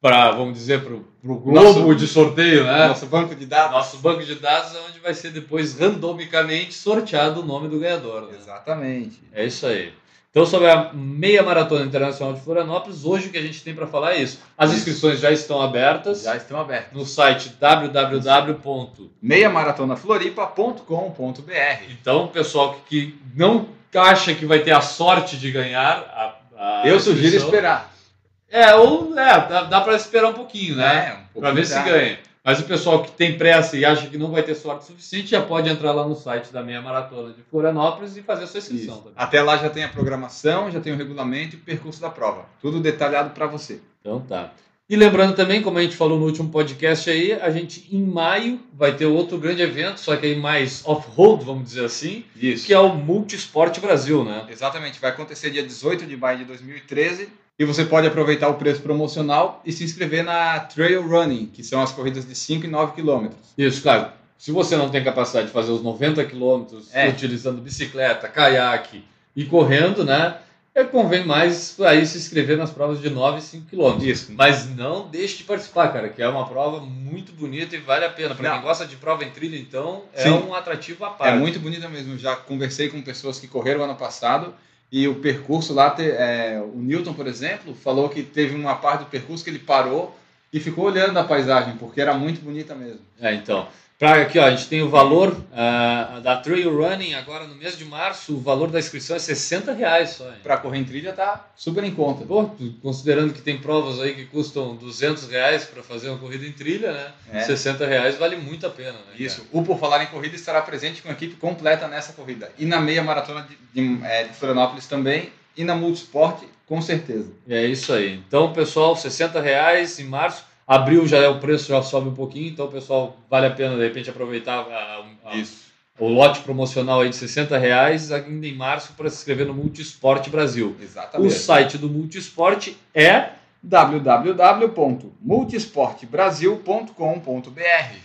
pra, vamos dizer, pro, pro Globo de sorteio, né? Nosso banco de dados. Nosso banco de dados é onde vai ser depois randomicamente sorteado o nome do ganhador. né? Exatamente. É isso aí. Então, sobre a meia maratona internacional de Florianópolis, hoje o que a gente tem para falar é isso. As Isso. inscrições já estão abertas Já estão abertos. no site www. meiamaratonafloripa.com.br Então, o pessoal que, que não acha que vai ter a sorte de ganhar a, a Eu sugiro esperar. É, ou é, dá, dá para esperar um pouquinho, né? É, um Para ver se ganha. Mas o pessoal que tem pressa e acha que não vai ter sorte suficiente já pode entrar lá no site da Meia Maratona de Florianópolis e fazer a sua inscrição. Até lá já tem a programação, já tem o regulamento e o percurso da prova. Tudo detalhado para você. Então tá. E lembrando também, como a gente falou no último podcast aí, a gente em maio vai ter outro grande evento, só que aí mais off-road, vamos dizer assim, Isso. que é o Multisport Brasil, né? Exatamente. Vai acontecer dia 18 de maio de 2013 e você pode aproveitar o preço promocional e se inscrever na Trail Running, que são as corridas de 5 e 9 quilômetros. Isso, claro. Se você não tem capacidade de fazer os 90 quilômetros É. utilizando bicicleta, caiaque e correndo, né? É, convém mais aí se inscrever nas provas de 9 e 5 quilômetros. Isso. Mas não deixe de participar, cara, que é uma prova muito bonita e vale a pena. Para quem gosta de prova em trilha, então, é Sim. um atrativo à parte. É muito bonita mesmo. Já conversei com pessoas que correram ano passado e o percurso lá, te- é, o Newton, por exemplo, falou que teve uma parte do percurso que ele parou e ficou olhando a paisagem, porque era muito bonita mesmo. É, então. Pra, aqui, ó, a gente tem o valor ah, da Trail Running agora no mês de março. O valor da inscrição é 60 reais só. Para correr em trilha tá super em conta. Pô, considerando que tem provas aí que custam 200 reais para fazer uma corrida em trilha, né? É. 60 reais vale muito a pena, né? Isso. O Por Falar em Corrida estará presente com a equipe completa nessa corrida. E na meia maratona de, de, é, de Florianópolis também. E na Multisport, com certeza. É isso aí. Então, pessoal, 60 reais em março. Abril já é o preço já sobe um pouquinho, então pessoal vale a pena de repente aproveitar ah, ah, a, a, o lote promocional aí de 60 reais ainda em março para se inscrever no Multisport Brasil. Exatamente. O site do Multisport é www.multisportbrasil.com.br.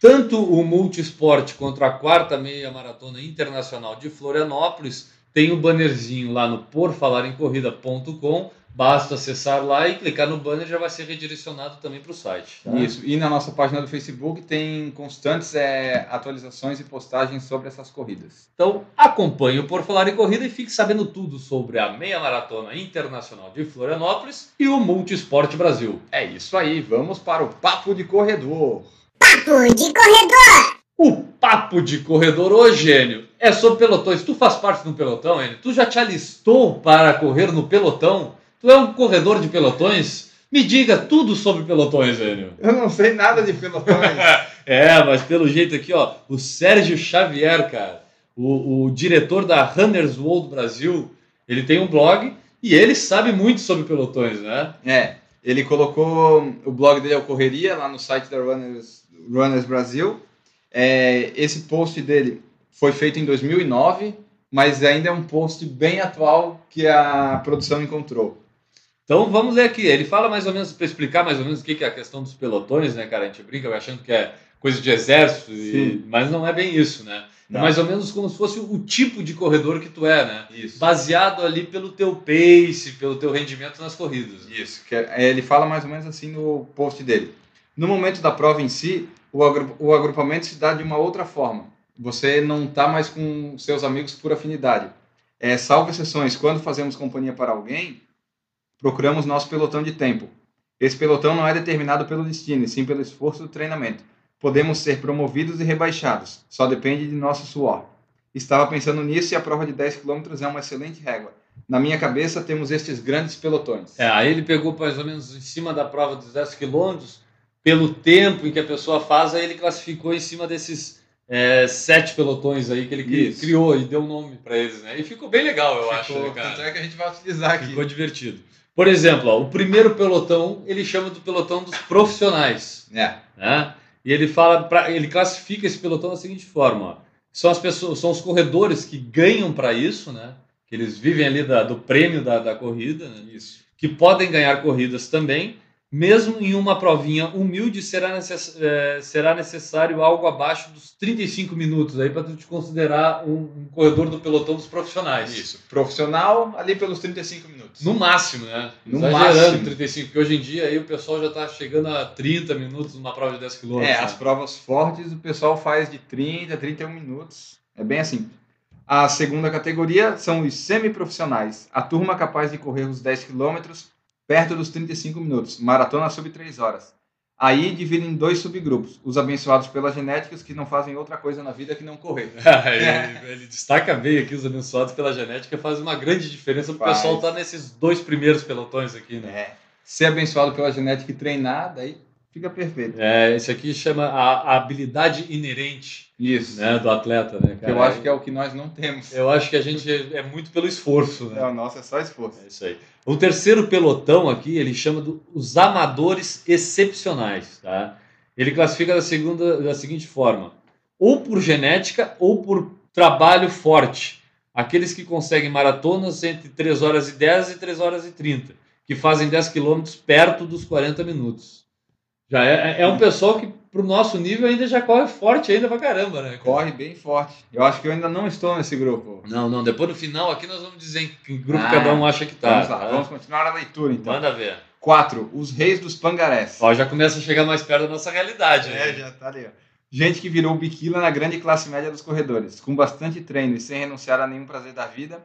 Tanto o Multisport quanto a quarta meia maratona internacional de Florianópolis tem o um bannerzinho lá no porfalarencorrida.com Basta acessar lá e clicar no banner já vai ser redirecionado também para o site. tá? Isso. E na nossa página do Facebook tem constantes é, atualizações e postagens sobre essas corridas. Então acompanhe o Por Falar em Corrida e fique sabendo tudo sobre a meia maratona internacional de Florianópolis e o Multisport Brasil. É isso aí. Vamos para o Papo de Corredor. Papo de corredor. O papo de corredor hoje, Gênio, é sobre pelotões. Tu faz parte de um pelotão, Enio? Tu já te alistou para correr no pelotão? Tu é um corredor de pelotões? Me diga tudo sobre pelotões, Enio. Eu não sei nada de pelotões. É, mas pelo jeito aqui, ó, o Sérgio Xavier, cara, o, o diretor da Runners World Brasil, ele tem um blog e ele sabe muito sobre pelotões, né? É, ele colocou o blog dele é o Correria lá no site da Runners, Runners Brasil. É, esse post dele foi feito em 2009, mas ainda é um post bem atual que a produção encontrou. Então vamos ler aqui. Ele fala mais ou menos, para explicar mais ou menos o que que é a questão dos pelotões, né, cara? A gente brinca achando que é coisa de exército, e- mas não é bem isso, né? É Não. mais ou menos como se fosse o tipo de corredor que tu é, né? Isso. Baseado ali pelo teu pace, pelo teu rendimento nas corridas. Isso, que é- ele fala mais ou menos assim no post dele. No momento da prova em si, o, agru- o agrupamento se dá de uma outra forma. Você não está mais com seus amigos por afinidade. É, salvo exceções, quando fazemos companhia para alguém, procuramos nosso pelotão de tempo. Esse pelotão não é determinado pelo destino, e sim pelo esforço do treinamento. Podemos ser promovidos e rebaixados, só depende de nosso suor. Estava pensando nisso e a prova de 10 km é uma excelente régua. Na minha cabeça, temos estes grandes pelotões. É, aí ele pegou mais ou menos em cima da prova dos 10 quilômetros, pelo tempo em que a pessoa faz, aí ele classificou em cima desses é, sete pelotões aí que ele cri- Isso. criou e deu um nome para eles, né? E ficou bem legal, eu acho, né, cara? Tanto é que a gente vai utilizar aqui. Ficou divertido. Por exemplo, ó, o primeiro pelotão ele chama do pelotão dos profissionais, É. né? E ele fala, pra, ele classifica esse pelotão da seguinte forma: ó, são as pessoas, são os corredores que ganham para isso, né? Que eles vivem ali da- do prêmio da, da corrida, né? Isso. que podem ganhar corridas também, mesmo em uma provinha humilde será, necess, eh, será necessário algo abaixo dos 35 minutos aí para tu te considerar um, um corredor do pelotão dos profissionais. Isso. Profissional ali pelos 35 minutos. No máximo, né? No Exagerando máximo. 35, porque hoje em dia aí o pessoal já está chegando a 30 minutos numa prova de 10 km. É, as provas fortes o pessoal faz de 30, 31 minutos. É bem assim. A segunda categoria são os semiprofissionais. A turma capaz de correr os 10 quilômetros perto dos 35 minutos. Maratona sub 3 horas. Aí dividem em dois subgrupos. Os abençoados pelas genéticas que não fazem outra coisa na vida que não correr. ele, ele destaca bem aqui os abençoados pela genética, faz uma grande diferença para o pessoal estar nesses dois primeiros pelotões aqui, né? É. Ser abençoado pela genética e treinar, daí fica perfeito. É, esse aqui chama a, a habilidade inerente Isso. né, do atleta, né, cara? eu acho que é o que nós não temos. Eu acho que a gente é, é muito pelo esforço, É, né? o nosso é só esforço. É isso aí. O terceiro pelotão aqui, ele chama do, os amadores excepcionais, tá? Ele classifica da, segunda, da seguinte forma: ou por genética ou por trabalho forte. Aqueles que conseguem maratonas entre 3 horas e 10 e 3 horas e 30, que fazem 10 quilômetros perto dos 40 minutos. Já é, é um pessoal que, pro nosso nível, ainda já corre forte ainda pra caramba, né? Corre bem forte. Eu acho que eu ainda não estou nesse grupo. Não, não, depois no final aqui nós vamos dizer em que grupo Ah, cada um acha que tá. vamos lá, tá? vamos continuar a leitura então. Manda ver. 4. Os reis dos pangarés. Ó, já começa a chegar mais perto da nossa realidade. É, né? já tá ali. ó. Gente que virou biquila na grande classe média dos corredores. Com bastante treino e sem renunciar a nenhum prazer da vida,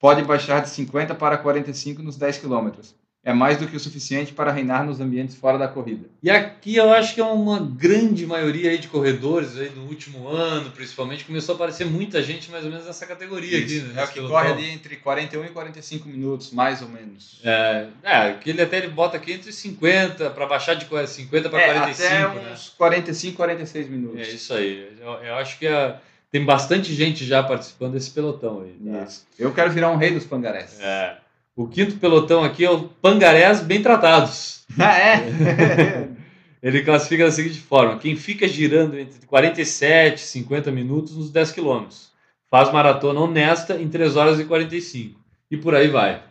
pode baixar de 50 para 45 nos 10 quilômetros. É mais do que o suficiente para reinar nos ambientes fora da corrida. E aqui eu acho que é uma grande maioria de corredores aí no último ano, principalmente, começou a aparecer muita gente mais ou menos nessa categoria aqui. Isso. Né, é o que corre ali entre 41 e 45 minutos, mais ou menos. É, é, que ele até ele bota aqui entre 50, para baixar de 50 para É, 45, até né? uns 45, 46 minutos. É isso aí. Eu, eu acho que a- tem bastante gente já participando desse pelotão aí. tá? Isso. Eu quero virar um rei dos pangarés. É. O quinto pelotão aqui é o Pangarés Bem Tratados. Ah, é? Ele classifica da seguinte forma: quem fica girando entre 47 e 50 minutos nos 10 quilômetros. Faz maratona honesta em 3 horas e 45. E por aí vai.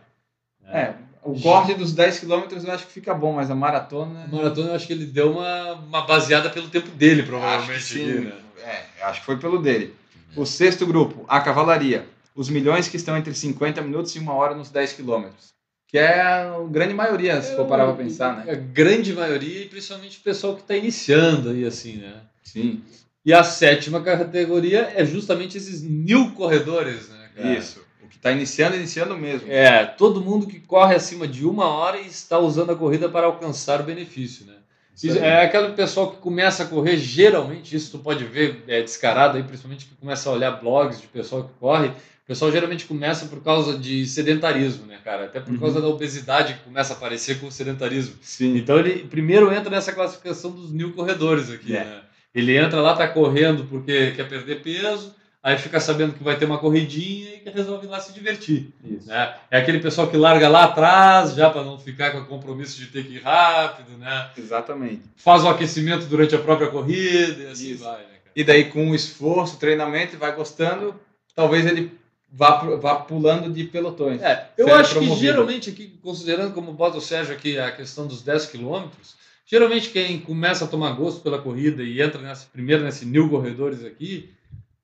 é. O corte dos 10 quilômetros eu acho que fica bom, mas a maratona. A maratona eu acho que ele deu uma, uma baseada pelo tempo dele, provavelmente. Acho que sim. aqui, né? É, acho que foi pelo dele. O sexto grupo, a cavalaria. Os milhões que estão entre 50 minutos e uma hora nos 10 quilômetros. Que é a grande maioria, se for parar pra pensar, né? A grande maioria, e principalmente o pessoal que está iniciando aí, assim, né? Sim. E a sétima categoria é justamente esses mil corredores, né? cara? Isso. O que está iniciando, iniciando mesmo. É, todo mundo que corre acima de uma hora e está usando a corrida para alcançar o benefício, né? Isso é aquele pessoal que começa a correr, geralmente, isso tu pode ver é, descarado aí, principalmente que começa a olhar blogs de pessoal que corre. O pessoal geralmente começa por causa de sedentarismo, né, cara? Até por Uhum. causa da obesidade que começa a aparecer com o sedentarismo. Sim. Então ele primeiro entra nessa classificação dos mil corredores aqui, É. né? Ele entra lá, tá correndo porque quer perder peso, aí fica sabendo que vai ter uma corridinha e resolve lá se divertir. Isso. Né? É aquele pessoal que larga lá atrás, já para não ficar com o compromisso de ter que ir rápido, né? Exatamente. Faz o aquecimento durante a própria corrida e assim Isso. vai, né? E daí, com o esforço, treinamento, vai gostando, talvez ele vá, vá pulando de pelotões. É, eu acho que promovido. geralmente aqui, considerando como bota o Sérgio aqui a questão dos 10 quilômetros, Geralmente quem começa a tomar gosto pela corrida e entra nessa, primeiro nesse New Corredores aqui,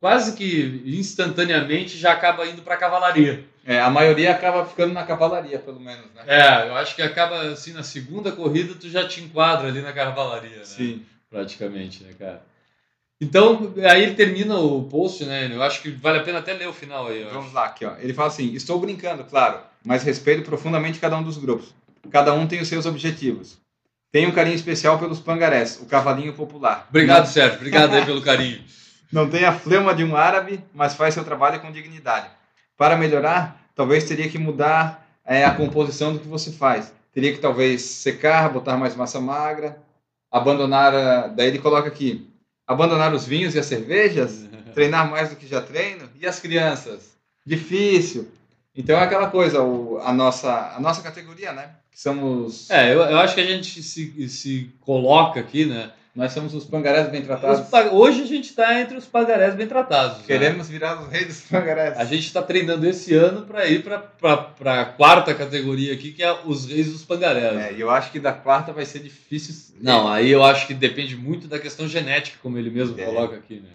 quase que instantaneamente já acaba indo para a cavalaria. É, a maioria acaba ficando na cavalaria, pelo menos, né? É, eu acho que acaba assim, na segunda corrida tu já te enquadra ali na cavalaria, né? Sim. Praticamente, né, cara? Então, aí ele termina o post, né? Eu acho que vale a pena até ler o final aí. Vamos acho. lá, aqui, ó. Ele fala assim: estou brincando, claro, mas respeito profundamente cada um dos grupos. Cada um tem os seus objetivos. Tenho um carinho especial pelos pangarés, o cavalinho popular. Obrigado, Sérgio. Obrigado aí pelo carinho. Não tem a flema de um árabe, mas faz seu trabalho com dignidade. Para melhorar, talvez teria que mudar é, a composição do que você faz. Teria que talvez secar, botar mais massa magra, abandonar. a- Daí ele coloca aqui: abandonar os vinhos e as cervejas, treinar mais do que já treino. E as crianças? Difícil. Então é aquela coisa, o- a, nossa, a nossa categoria, né? Que somos. É, eu, eu acho que a gente se, se coloca aqui, né? Nós somos os pangarés bem Os tratados. pa- hoje a gente está entre os pagarés bem tratados. né? Queremos virar os reis dos pangarés. A gente está treinando esse ano para ir para a quarta categoria aqui, que é os reis dos pangarés. É, e eu acho que da quarta vai ser difícil. Não, aí eu acho que depende muito da questão genética, como ele mesmo É. coloca aqui, né?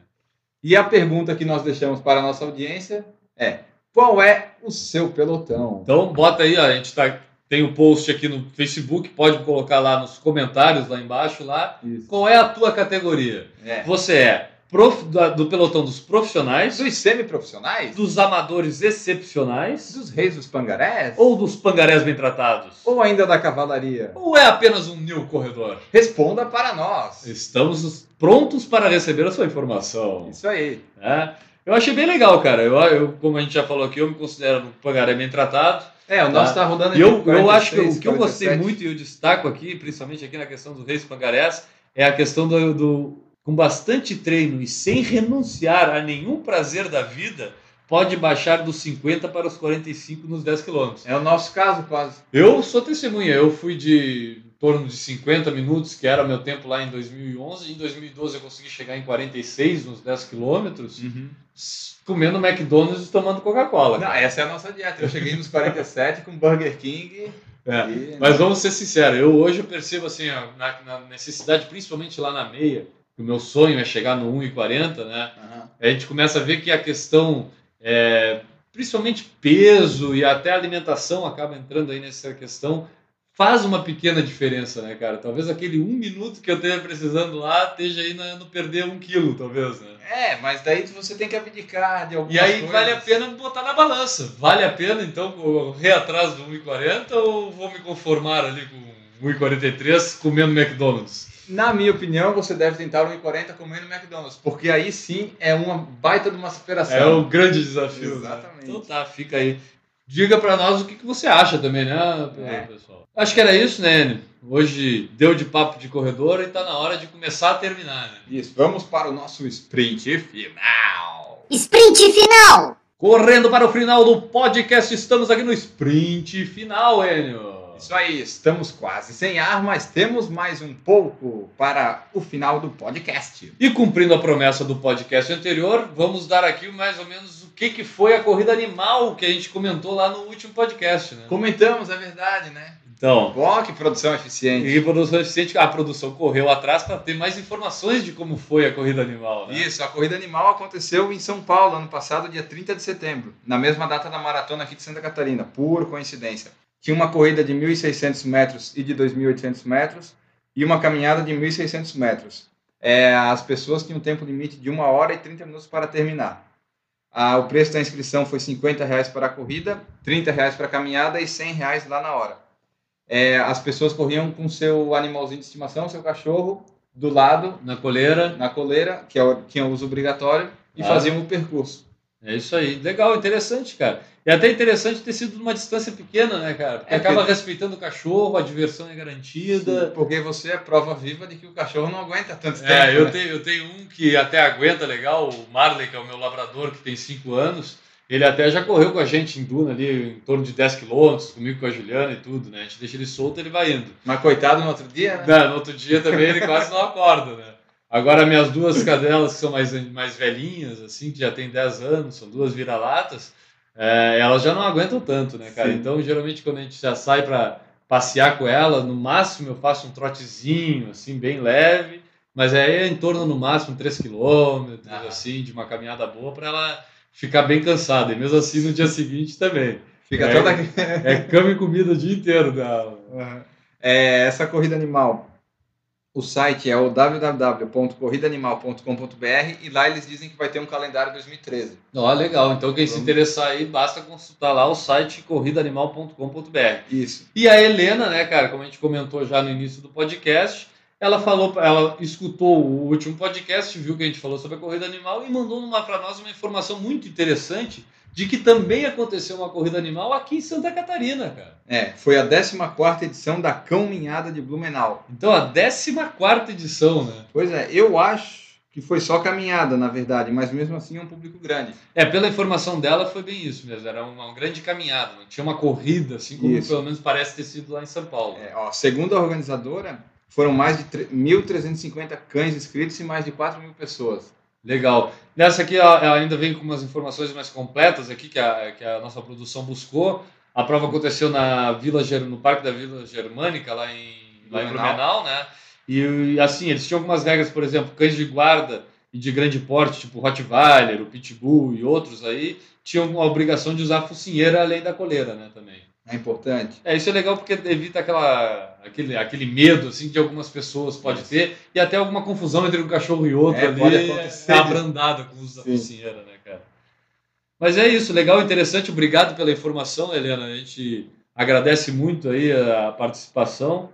E a pergunta que nós deixamos para a nossa audiência é: qual é o seu pelotão? Então bota aí, ó, a gente tá, tem o post aqui no Facebook, pode colocar lá nos comentários lá embaixo lá. Isso. Qual é a tua categoria? É. Você é prof, da- do pelotão dos profissionais, Dos semi-profissionais? dos amadores excepcionais Dos reis dos pangarés? ou dos pangarés bem tratados? Ou ainda da cavalaria? Ou é apenas um new corredor? Responda para nós. Estamos prontos para receber a sua informação. Isso aí. né? Eu achei bem legal, cara. Eu, eu, como a gente já falou aqui, eu me considero um pangaré bem tratado. É, o nosso está rodando E eu, entre eu acho que 46, o que eu gostei 47. muito e eu destaco aqui, principalmente aqui na questão dos reis pangarés, é a questão do, do- com bastante treino e sem renunciar a nenhum prazer da vida, pode baixar dos 50 para os 45 nos 10 quilômetros. É o nosso caso, quase. Eu sou testemunha, eu fui de torno de 50 minutos, que era meu tempo lá em 2011, em 2012 eu consegui chegar em 46 nos 10 quilômetros, comendo McDonald's e tomando Coca-Cola. Não, essa é a nossa dieta. Eu cheguei nos 47 com Burger King. É. e- Mas vamos ser sinceros, eu hoje eu percebo assim, ó, na, na necessidade, principalmente lá na meia, que o meu sonho é chegar no 1,40, né? Aham. A gente começa a ver que a questão, é, principalmente peso e até alimentação acaba entrando aí nessa questão, faz uma pequena diferença, né, cara? Talvez aquele um minuto que eu esteja precisando lá esteja aí no perder um quilo, talvez, né? É, mas daí você tem que abdicar de algumas E aí coisas. vale a pena botar na balança. Vale a pena, então, correr atrás do 1,40 ou vou me conformar ali com 1,43 comendo McDonald's? Na minha opinião, você deve tentar o 1,40 comendo McDonald's, porque aí sim é uma baita de uma superação. É o grande desafio. né? Exatamente. Então tá, fica aí. Diga pra nós o que, que você acha também, né, É. pessoal? Acho que era isso, né, Enio? Hoje deu de papo de corredor e tá na hora de começar a terminar, né? Isso, vamos para o nosso sprint final. Sprint final! Correndo para o final do podcast, estamos aqui no sprint final, Enio. Isso aí, estamos quase sem ar, mas temos mais um pouco para o final do podcast. E cumprindo a promessa do podcast anterior, vamos dar aqui mais ou menos que, que foi a corrida animal que a gente comentou lá no último podcast, né? Comentamos, é verdade, né? Então, Ó, que produção eficiente. e produção eficiente, a produção correu atrás para ter mais informações de como foi a corrida animal, né? Isso, a corrida animal aconteceu em São Paulo ano passado, dia 30 de setembro, na mesma data da maratona aqui de Santa Catarina, por coincidência. Tinha uma corrida de 1.600 metros e de 2.800 metros e uma caminhada de 1.600 metros. É, as pessoas tinham um tempo limite de 1 hora e 30 minutos para terminar. Ah, o preço da inscrição foi 50 reais para a corrida, 30 reais para a caminhada e 100 reais lá na hora. É, as pessoas corriam com seu animalzinho de estimação, seu cachorro, do lado Na coleira, na coleira, que é o, tinha uso obrigatório, e Ah. faziam o percurso. É isso aí. Legal, interessante, cara. E até interessante ter sido numa distância pequena, né, cara? Porque É, acaba respeitando o cachorro, a diversão é garantida. Porque você é prova viva de que o cachorro não aguenta tanto tempo. É, eu né? tenho, eu tenho um que até aguenta legal, o Marley, que é o meu labrador, que tem 5 anos. Ele até já correu com a gente em Duna ali, em torno de 10 quilômetros, comigo com a Juliana e tudo, né? A gente deixa ele solto ele vai indo. Mas coitado no outro dia, né? Não, no outro dia também ele quase não acorda, né? Agora, minhas duas cadelas, que são mais, mais velhinhas, assim, que já tem 10 anos, são duas vira-latas, é, elas já não aguentam tanto, né, cara? Sim. Então, geralmente, quando a gente já sai para passear com ela. No máximo eu faço um trotezinho, assim, bem leve. Mas aí é em torno, no máximo, 3 quilômetros, Ah. assim, de uma caminhada boa para ela ficar bem cansada. E mesmo assim, no dia seguinte também. Fica É. toda É cama e comida o dia inteiro dela. É, essa corrida animal, o site é o www.corridaanimal.com.br e lá eles dizem que vai ter um calendário 2013. Ó, legal. Então, quem se Vamos. interessar aí, basta consultar lá o site corridaanimal.com.br. Isso. E a Helena, né, cara, como a gente comentou já no início do podcast, ela falou, ela escutou o último podcast, viu que a gente falou sobre a corrida animal e mandou para nós uma informação muito interessante de que também aconteceu uma corrida animal aqui em Santa Catarina, cara. É, foi a 14ª edição da Cão Minhada de Blumenau. Então, a 14 edição, né? Pois é, eu acho que foi só caminhada, na verdade, mas mesmo assim é um público grande. É, pela informação dela foi bem isso mesmo, era uma, uma grande caminhada, não tinha uma corrida, assim como Isso. pelo menos parece ter sido lá em São Paulo. É, ó, segundo a organizadora, foram mais de tre- 1.350 cães inscritos e mais de 4 mil pessoas. Legal. Nessa aqui ela, ainda vem com umas informações mais completas aqui que a, que a nossa produção buscou. A prova aconteceu na Vila Ger- no Parque da Vila Germânica, lá em, lá em Blumenau. Né? E assim, eles tinham algumas regras, por exemplo, cães de guarda e de grande porte, tipo o Rottweiler, o Pitbull e outros aí, tinham a obrigação de usar a focinheira além da coleira, né, também. É importante. É, isso é legal porque evita aquela, aquele, aquele medo assim que algumas pessoas pode ter e até alguma confusão entre um cachorro e outro É, ali. pode acontecer. É abrandado com o uso da focinheira, né, cara? Mas é isso, legal, interessante. Obrigado pela informação, Helena. A gente agradece muito aí a participação.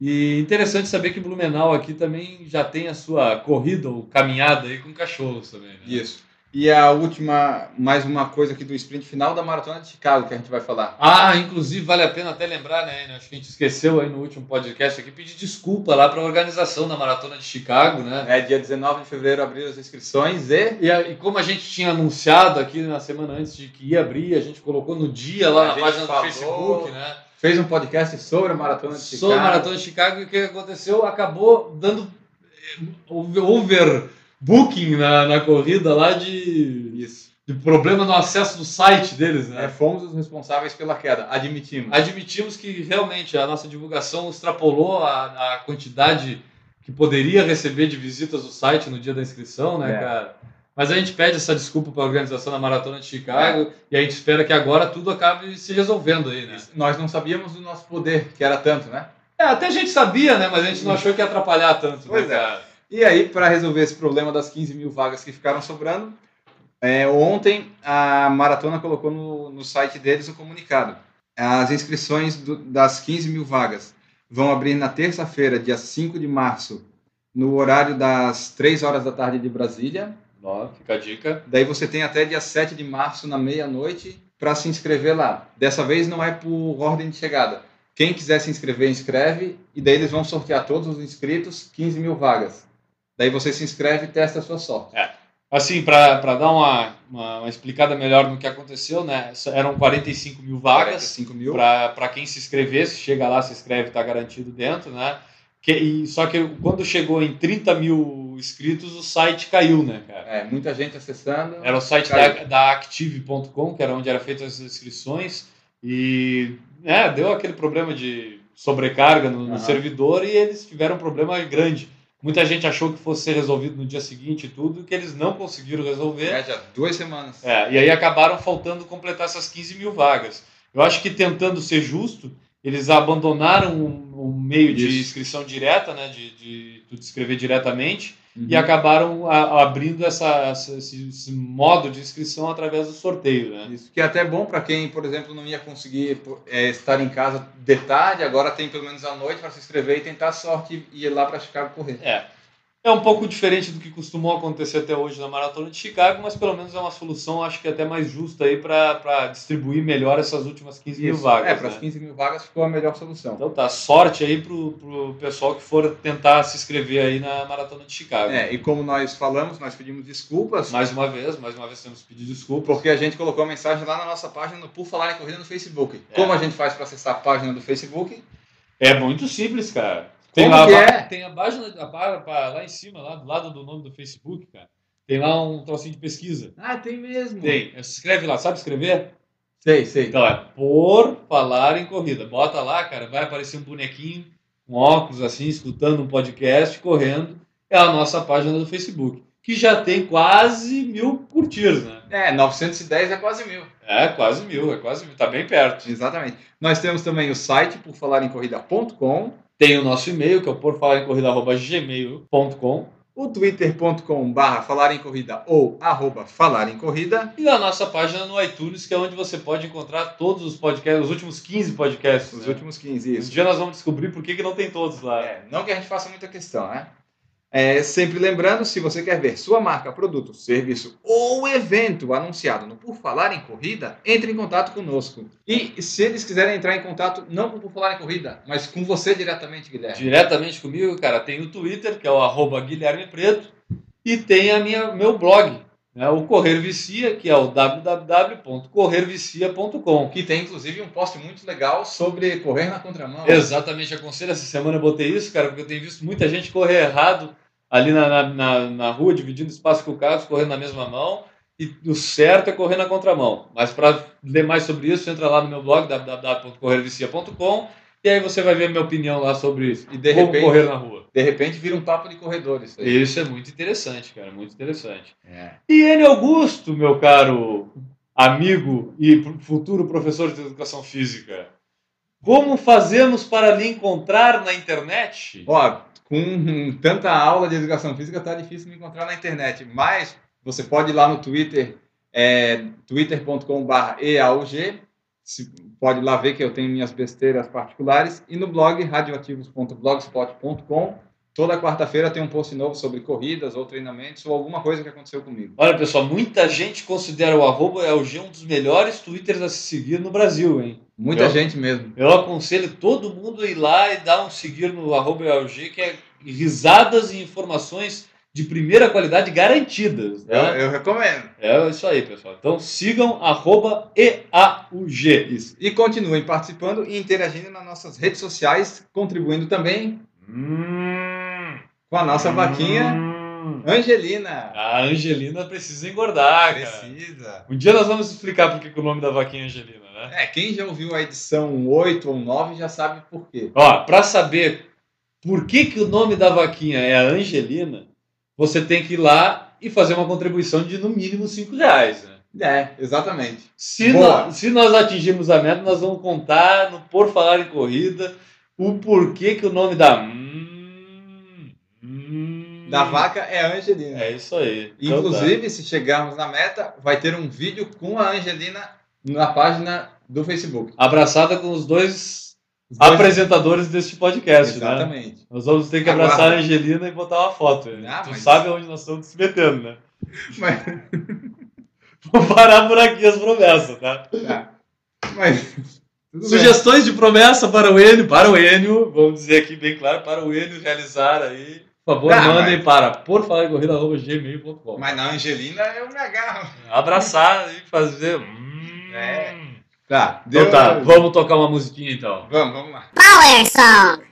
E interessante saber que Blumenau aqui também já tem a sua corrida ou caminhada aí com cachorros também. Né? Isso. E a última, mais uma coisa aqui do sprint final da Maratona de Chicago que a gente vai falar. Ah, inclusive vale a pena até lembrar, né? Acho que a gente esqueceu aí no último podcast aqui, pedir desculpa lá para a organização da Maratona de Chicago, né? É dia 19 de fevereiro abriram as inscrições e E, e como a gente tinha anunciado aqui na semana antes de que ia abrir, a gente colocou no dia lá A na página falou. do Facebook, né? fez um podcast sobre a Maratona de Chicago. Sobre a Maratona de Chicago e o que aconteceu? Acabou dando eh, over- overbooking na, na corrida lá de, Isso. de problema no acesso do site deles, né? É, fomos os responsáveis pela queda, admitimos. admitimos que realmente a nossa divulgação extrapolou a, a quantidade que poderia receber de visitas do site no dia da inscrição, né, É. cara? Mas a gente pede essa desculpa para a organização da Maratona de Chicago e a gente espera que agora tudo acabe se resolvendo aí, né? Nós não sabíamos do nosso poder, que era tanto, né? É, até a gente sabia, né? Mas a gente não achou que ia atrapalhar tanto, Pois né, é. E aí, para resolver esse problema das 15 mil vagas que ficaram sobrando, é, ontem a Maratona colocou no, no site deles um comunicado. As inscrições do- das 15 mil vagas vão abrir na terça-feira, dia 5 de março, no horário das 3 horas da tarde de Brasília. Ó, fica a dica. Daí você tem até dia 7 de março, na meia-noite, para se inscrever lá. Dessa vez não é por ordem de chegada. Quem quiser se inscrever, inscreve, e daí eles vão sortear todos os inscritos, 15 mil vagas. Daí você se inscreve e testa a sua sorte. Assim, para dar uma, uma, uma explicada melhor no que aconteceu, né? Eram 45 mil vagas. 5 mil. para quem se inscrevesse, chega lá, se inscreve, está garantido dentro, né? Que, e, só que quando chegou em 30 mil inscritos, o site caiu, né, cara? É, muita gente acessando. Era o site da, Caiu. da Active.com, que era onde eram feitas as inscrições, e né, deu aquele problema de sobrecarga no, no Aham. servidor e eles tiveram um problema grande. Muita gente achou que fosse ser resolvido no dia seguinte e tudo, que eles não conseguiram resolver. É, já duas semanas. É, e aí acabaram faltando completar essas 15 mil vagas. Eu acho que tentando ser justo, eles abandonaram um, um meio de Isso. inscrição direta, né, de, de tu te inscrever diretamente, Uhum. e acabaram a- abrindo essa, essa- esse, esse modo de inscrição através do sorteio. Né? Isso que é até bom para quem, por exemplo, não ia conseguir é, estar em casa de tarde, agora tem pelo menos à noite para se inscrever e tentar a sorte e ir lá para Chicago correr. É. É um pouco diferente do que costumou acontecer até hoje na Maratona de Chicago, mas pelo menos é uma solução, acho que até mais justa aí para distribuir melhor essas últimas 15 mil Isso. vagas. É, para né? as 15 mil vagas ficou a melhor solução. Então tá, sorte aí pro, pro pessoal que for tentar se inscrever aí na Maratona de Chicago. É, e como nós falamos, nós pedimos desculpas, Mais uma vez, mais uma vez temos que pedir desculpa. porque a gente colocou a mensagem lá na nossa página no Por Falar em Corrida no Facebook. É. Como a gente faz para acessar a página do Facebook? É muito simples, cara. Como lá, que a- é? tem a página a lá em cima, lá do lado do nome do Facebook, cara. Tem lá um trocinho de pesquisa. Ah, tem mesmo. Tem. Se inscreve lá, sabe escrever? Sei, sei. Então é por falar em corrida. Bota lá, cara, vai aparecer um bonequinho com óculos assim, escutando um podcast, correndo. É a nossa página do Facebook, que já tem quase mil curtidas, né? É, 910 é quase mil. É, quase mil, é quase mil, tá bem perto. Exatamente. Nós temos também o site por falar em corrida.com, Tem o nosso e-mail, que é o por falar em corrida.gmail.com o twitter.com barra falar em corrida ou arroba falar em corrida, e a nossa página no iTunes, que é onde você pode encontrar todos os podcasts, os últimos 15 podcasts. os né? últimos 15, Um isso. dia nós vamos descobrir por que, que não tem todos lá. É, não que a gente faça muita questão, né? É, sempre lembrando, se você quer ver sua marca, produto, serviço ou evento anunciado no Por Falar em Corrida, entre em contato conosco. E se eles quiserem entrar em contato, não com Por Falar em Corrida, mas com você diretamente, Guilherme. Diretamente comigo, cara, tem o Twitter, que é o arroba Guilherme Preto, e tem a minha, meu blog, né, o Correr Vicia, que é o www.corrervicia.com. Que tem inclusive um post muito legal sobre correr na contramão. Exatamente, aconselho. Essa semana eu botei isso, cara, porque eu tenho visto muita gente correr errado ali na, na, na, na rua, dividindo espaço com carros, correndo na mesma mão. E o certo é correr na contramão. Mas para ler mais sobre isso, entra lá no meu blog, www.corrervicia.com, e aí você vai ver a minha opinião lá sobre isso. E de Como repente, correr na rua. de repente vira um papo de corredor isso aí. Isso é muito interessante, cara, muito interessante. É. E ele, Augusto, meu caro amigo e futuro professor de educação física, como fazemos para lhe encontrar na internet? Ó, com tanta aula de educação física tá difícil me encontrar na internet, mas você pode ir lá no Twitter, é, twitter.com.br EAUG, pode ir lá ver que eu tenho minhas besteiras particulares, e no blog radioativos.blogspot.com, toda quarta-feira tem um post novo sobre corridas ou treinamentos ou alguma coisa que aconteceu comigo. Olha, pessoal, muita gente considera o arroba LG um dos melhores twitters a se seguir no Brasil, hein? Muita Eu- gente mesmo. Eu aconselho todo mundo a ir lá e dar um seguir no arroba que é risadas e informações de primeira qualidade garantidas. Eu, Né? eu recomendo. É isso aí, pessoal. Então sigam arroba EAUG. Isso. E continuem participando e interagindo nas nossas redes sociais, contribuindo também Hum, com a nossa vaquinha hum. Angelina. A Angelina precisa engordar, cara. Precisa. Um dia nós vamos explicar por que que o nome da vaquinha é Angelina, né? É, quem já ouviu a edição 8 ou 9 já sabe por quê. Ó, pra saber por que, que o nome da vaquinha é a Angelina, você tem que ir lá e fazer uma contribuição de no mínimo 5 reais, né? É, exatamente. Se, Boa. nós, se nós atingirmos a meta, nós vamos contar no Por Falar em Corrida o porquê que o nome da... Da vaca é a Angelina. É isso aí. Inclusive, se chegarmos na meta, vai ter um vídeo com a Angelina na página do Facebook. Abraçada com os dois Os dois- apresentadores deste podcast, né? Exatamente. Nós vamos ter que abraçar a Angelina e botar uma foto. Ah, tu mas- sabe onde nós estamos se metendo, né? Mas, Vou parar por aqui as promessas, tá? tá. Mas tudo bem. Sugestões de promessa para o Enio, para o Enio, vamos dizer aqui bem claro, para o Enio realizar aí. Por favor, Ah, mandem para porfalarcorrida.gmail.com. Mas na Angelina eu me agarro. Abraçar e fazer. Hum. É. Tá, Então tá, vamos tocar uma musiquinha então. Vamos, vamos lá. Power Song.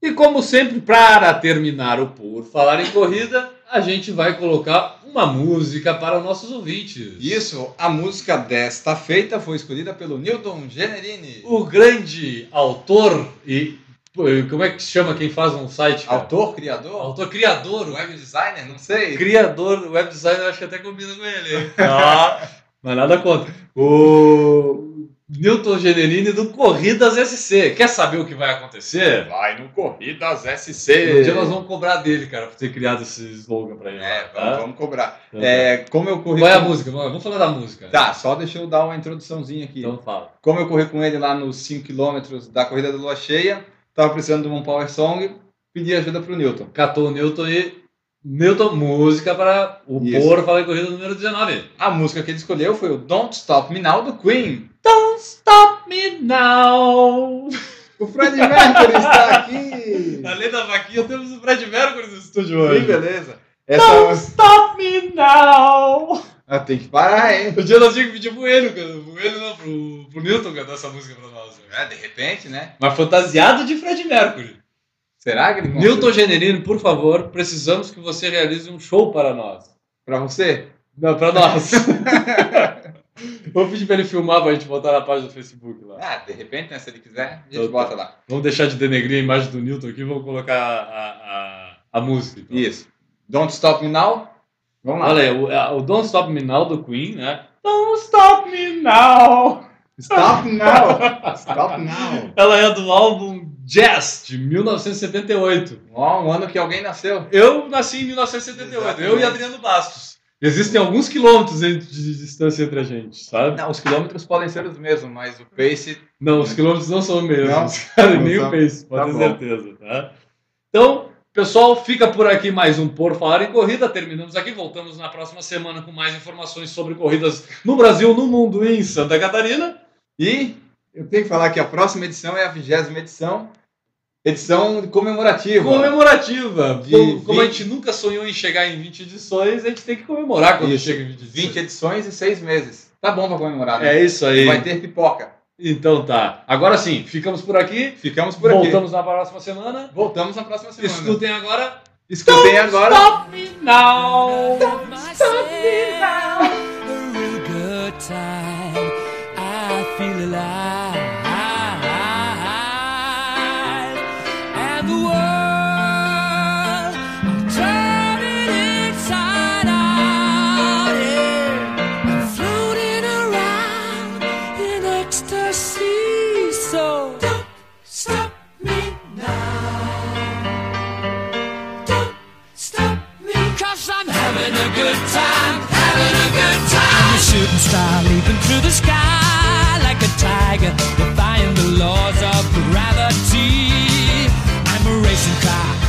E como sempre, para terminar o Por Falar em Corrida, a gente vai colocar uma música para os nossos ouvintes. Isso, a música desta feita foi escolhida pelo Newton Generini. O grande autor e. Como é que se chama quem faz um site? cara? Autor, criador, Autor criador, web designer, não sei. criador, web designer, acho que até combina com ele. hein? Ah, mas nada contra. O Newton Generini do Corridas SC. Quer saber o que vai acontecer? Vai no Corridas Um SC. dia nós vamos cobrar dele, cara, por ter criado esse slogan pra ele. É, lá, vamos, tá? vamos cobrar. Então tá. É, como eu corri Qual é a música? Vamos vamos falar da música. Tá, só deixa eu dar uma introduçãozinha aqui. Então fala. Como eu corri com ele lá nos 5 km da corrida da lua cheia, tava precisando de um power song, pedi ajuda pro Newton. Catou o Newton e. Newton, música para o Isso. Por Falar em Corrida número 19. A música que ele escolheu foi o Don't Stop Me Now do Queen. Don't stop me now. O Fred Mercury está aqui. Além da vaquinha, temos o Fred Mercury no estúdio Sim, hoje. beleza. Essa Don't stop me now. Ah, tem que parar, hein? O dia nós tínhamos que pedir pro ele. Pro ele não, pro, pro Newton cantar essa música pra nós. É, de repente, né? Mas fantasiado de Fred Mercury. Será que ele consegue? Newton Generino, por favor, precisamos que você realize um show para nós. Pra você? Não, para nós. Vou pedir pra ele filmar pra gente botar na página do Facebook lá. Ah, de repente, né, se ele quiser, a gente Então tá. bota lá. Vamos deixar de denegrir a imagem do Newton aqui, vamos colocar a, a, a música. então. Isso. Don't Stop Me Now. Vamos lá. Olha aí, o, o Don't Stop Me Now do Queen, né? Don't Stop Me Now! Stop Now. Stop Now. Ela é do álbum Jazz, de 1978. Ó, um ano que alguém nasceu. Eu nasci em 1978, eu e Exatamente. Adriano Bastos. Existem alguns quilômetros de distância entre a gente, sabe? Não, os quilômetros podem ser os mesmos, mas o pace... Não, os quilômetros não são os mesmos, Não? cara, Não nem o são? pace, pode Tá ter bom. certeza, tá? Então, pessoal, fica por aqui mais um Por Falar em Corrida. Terminamos aqui, voltamos na próxima semana com mais informações sobre corridas no Brasil, no mundo e em Santa Catarina. E eu tenho que falar que a próxima edição é a vigésima edição. Edição comemorativa. Comemorativa. De como, como a 20. gente nunca sonhou em chegar em 20 edições, a gente tem que comemorar quando Isso. chega em 20 edições. 20 edições e 6 meses. Tá bom pra comemorar, né? É isso aí. Vai ter pipoca. Então tá. Agora sim, ficamos por aqui. Ficamos por aqui. Voltamos na próxima semana. Voltamos na próxima semana. Escutem agora. Escutem agora. Stop me now. myself a real leaping through the sky Like a tiger, defying the laws of gravity. I'm a racing car,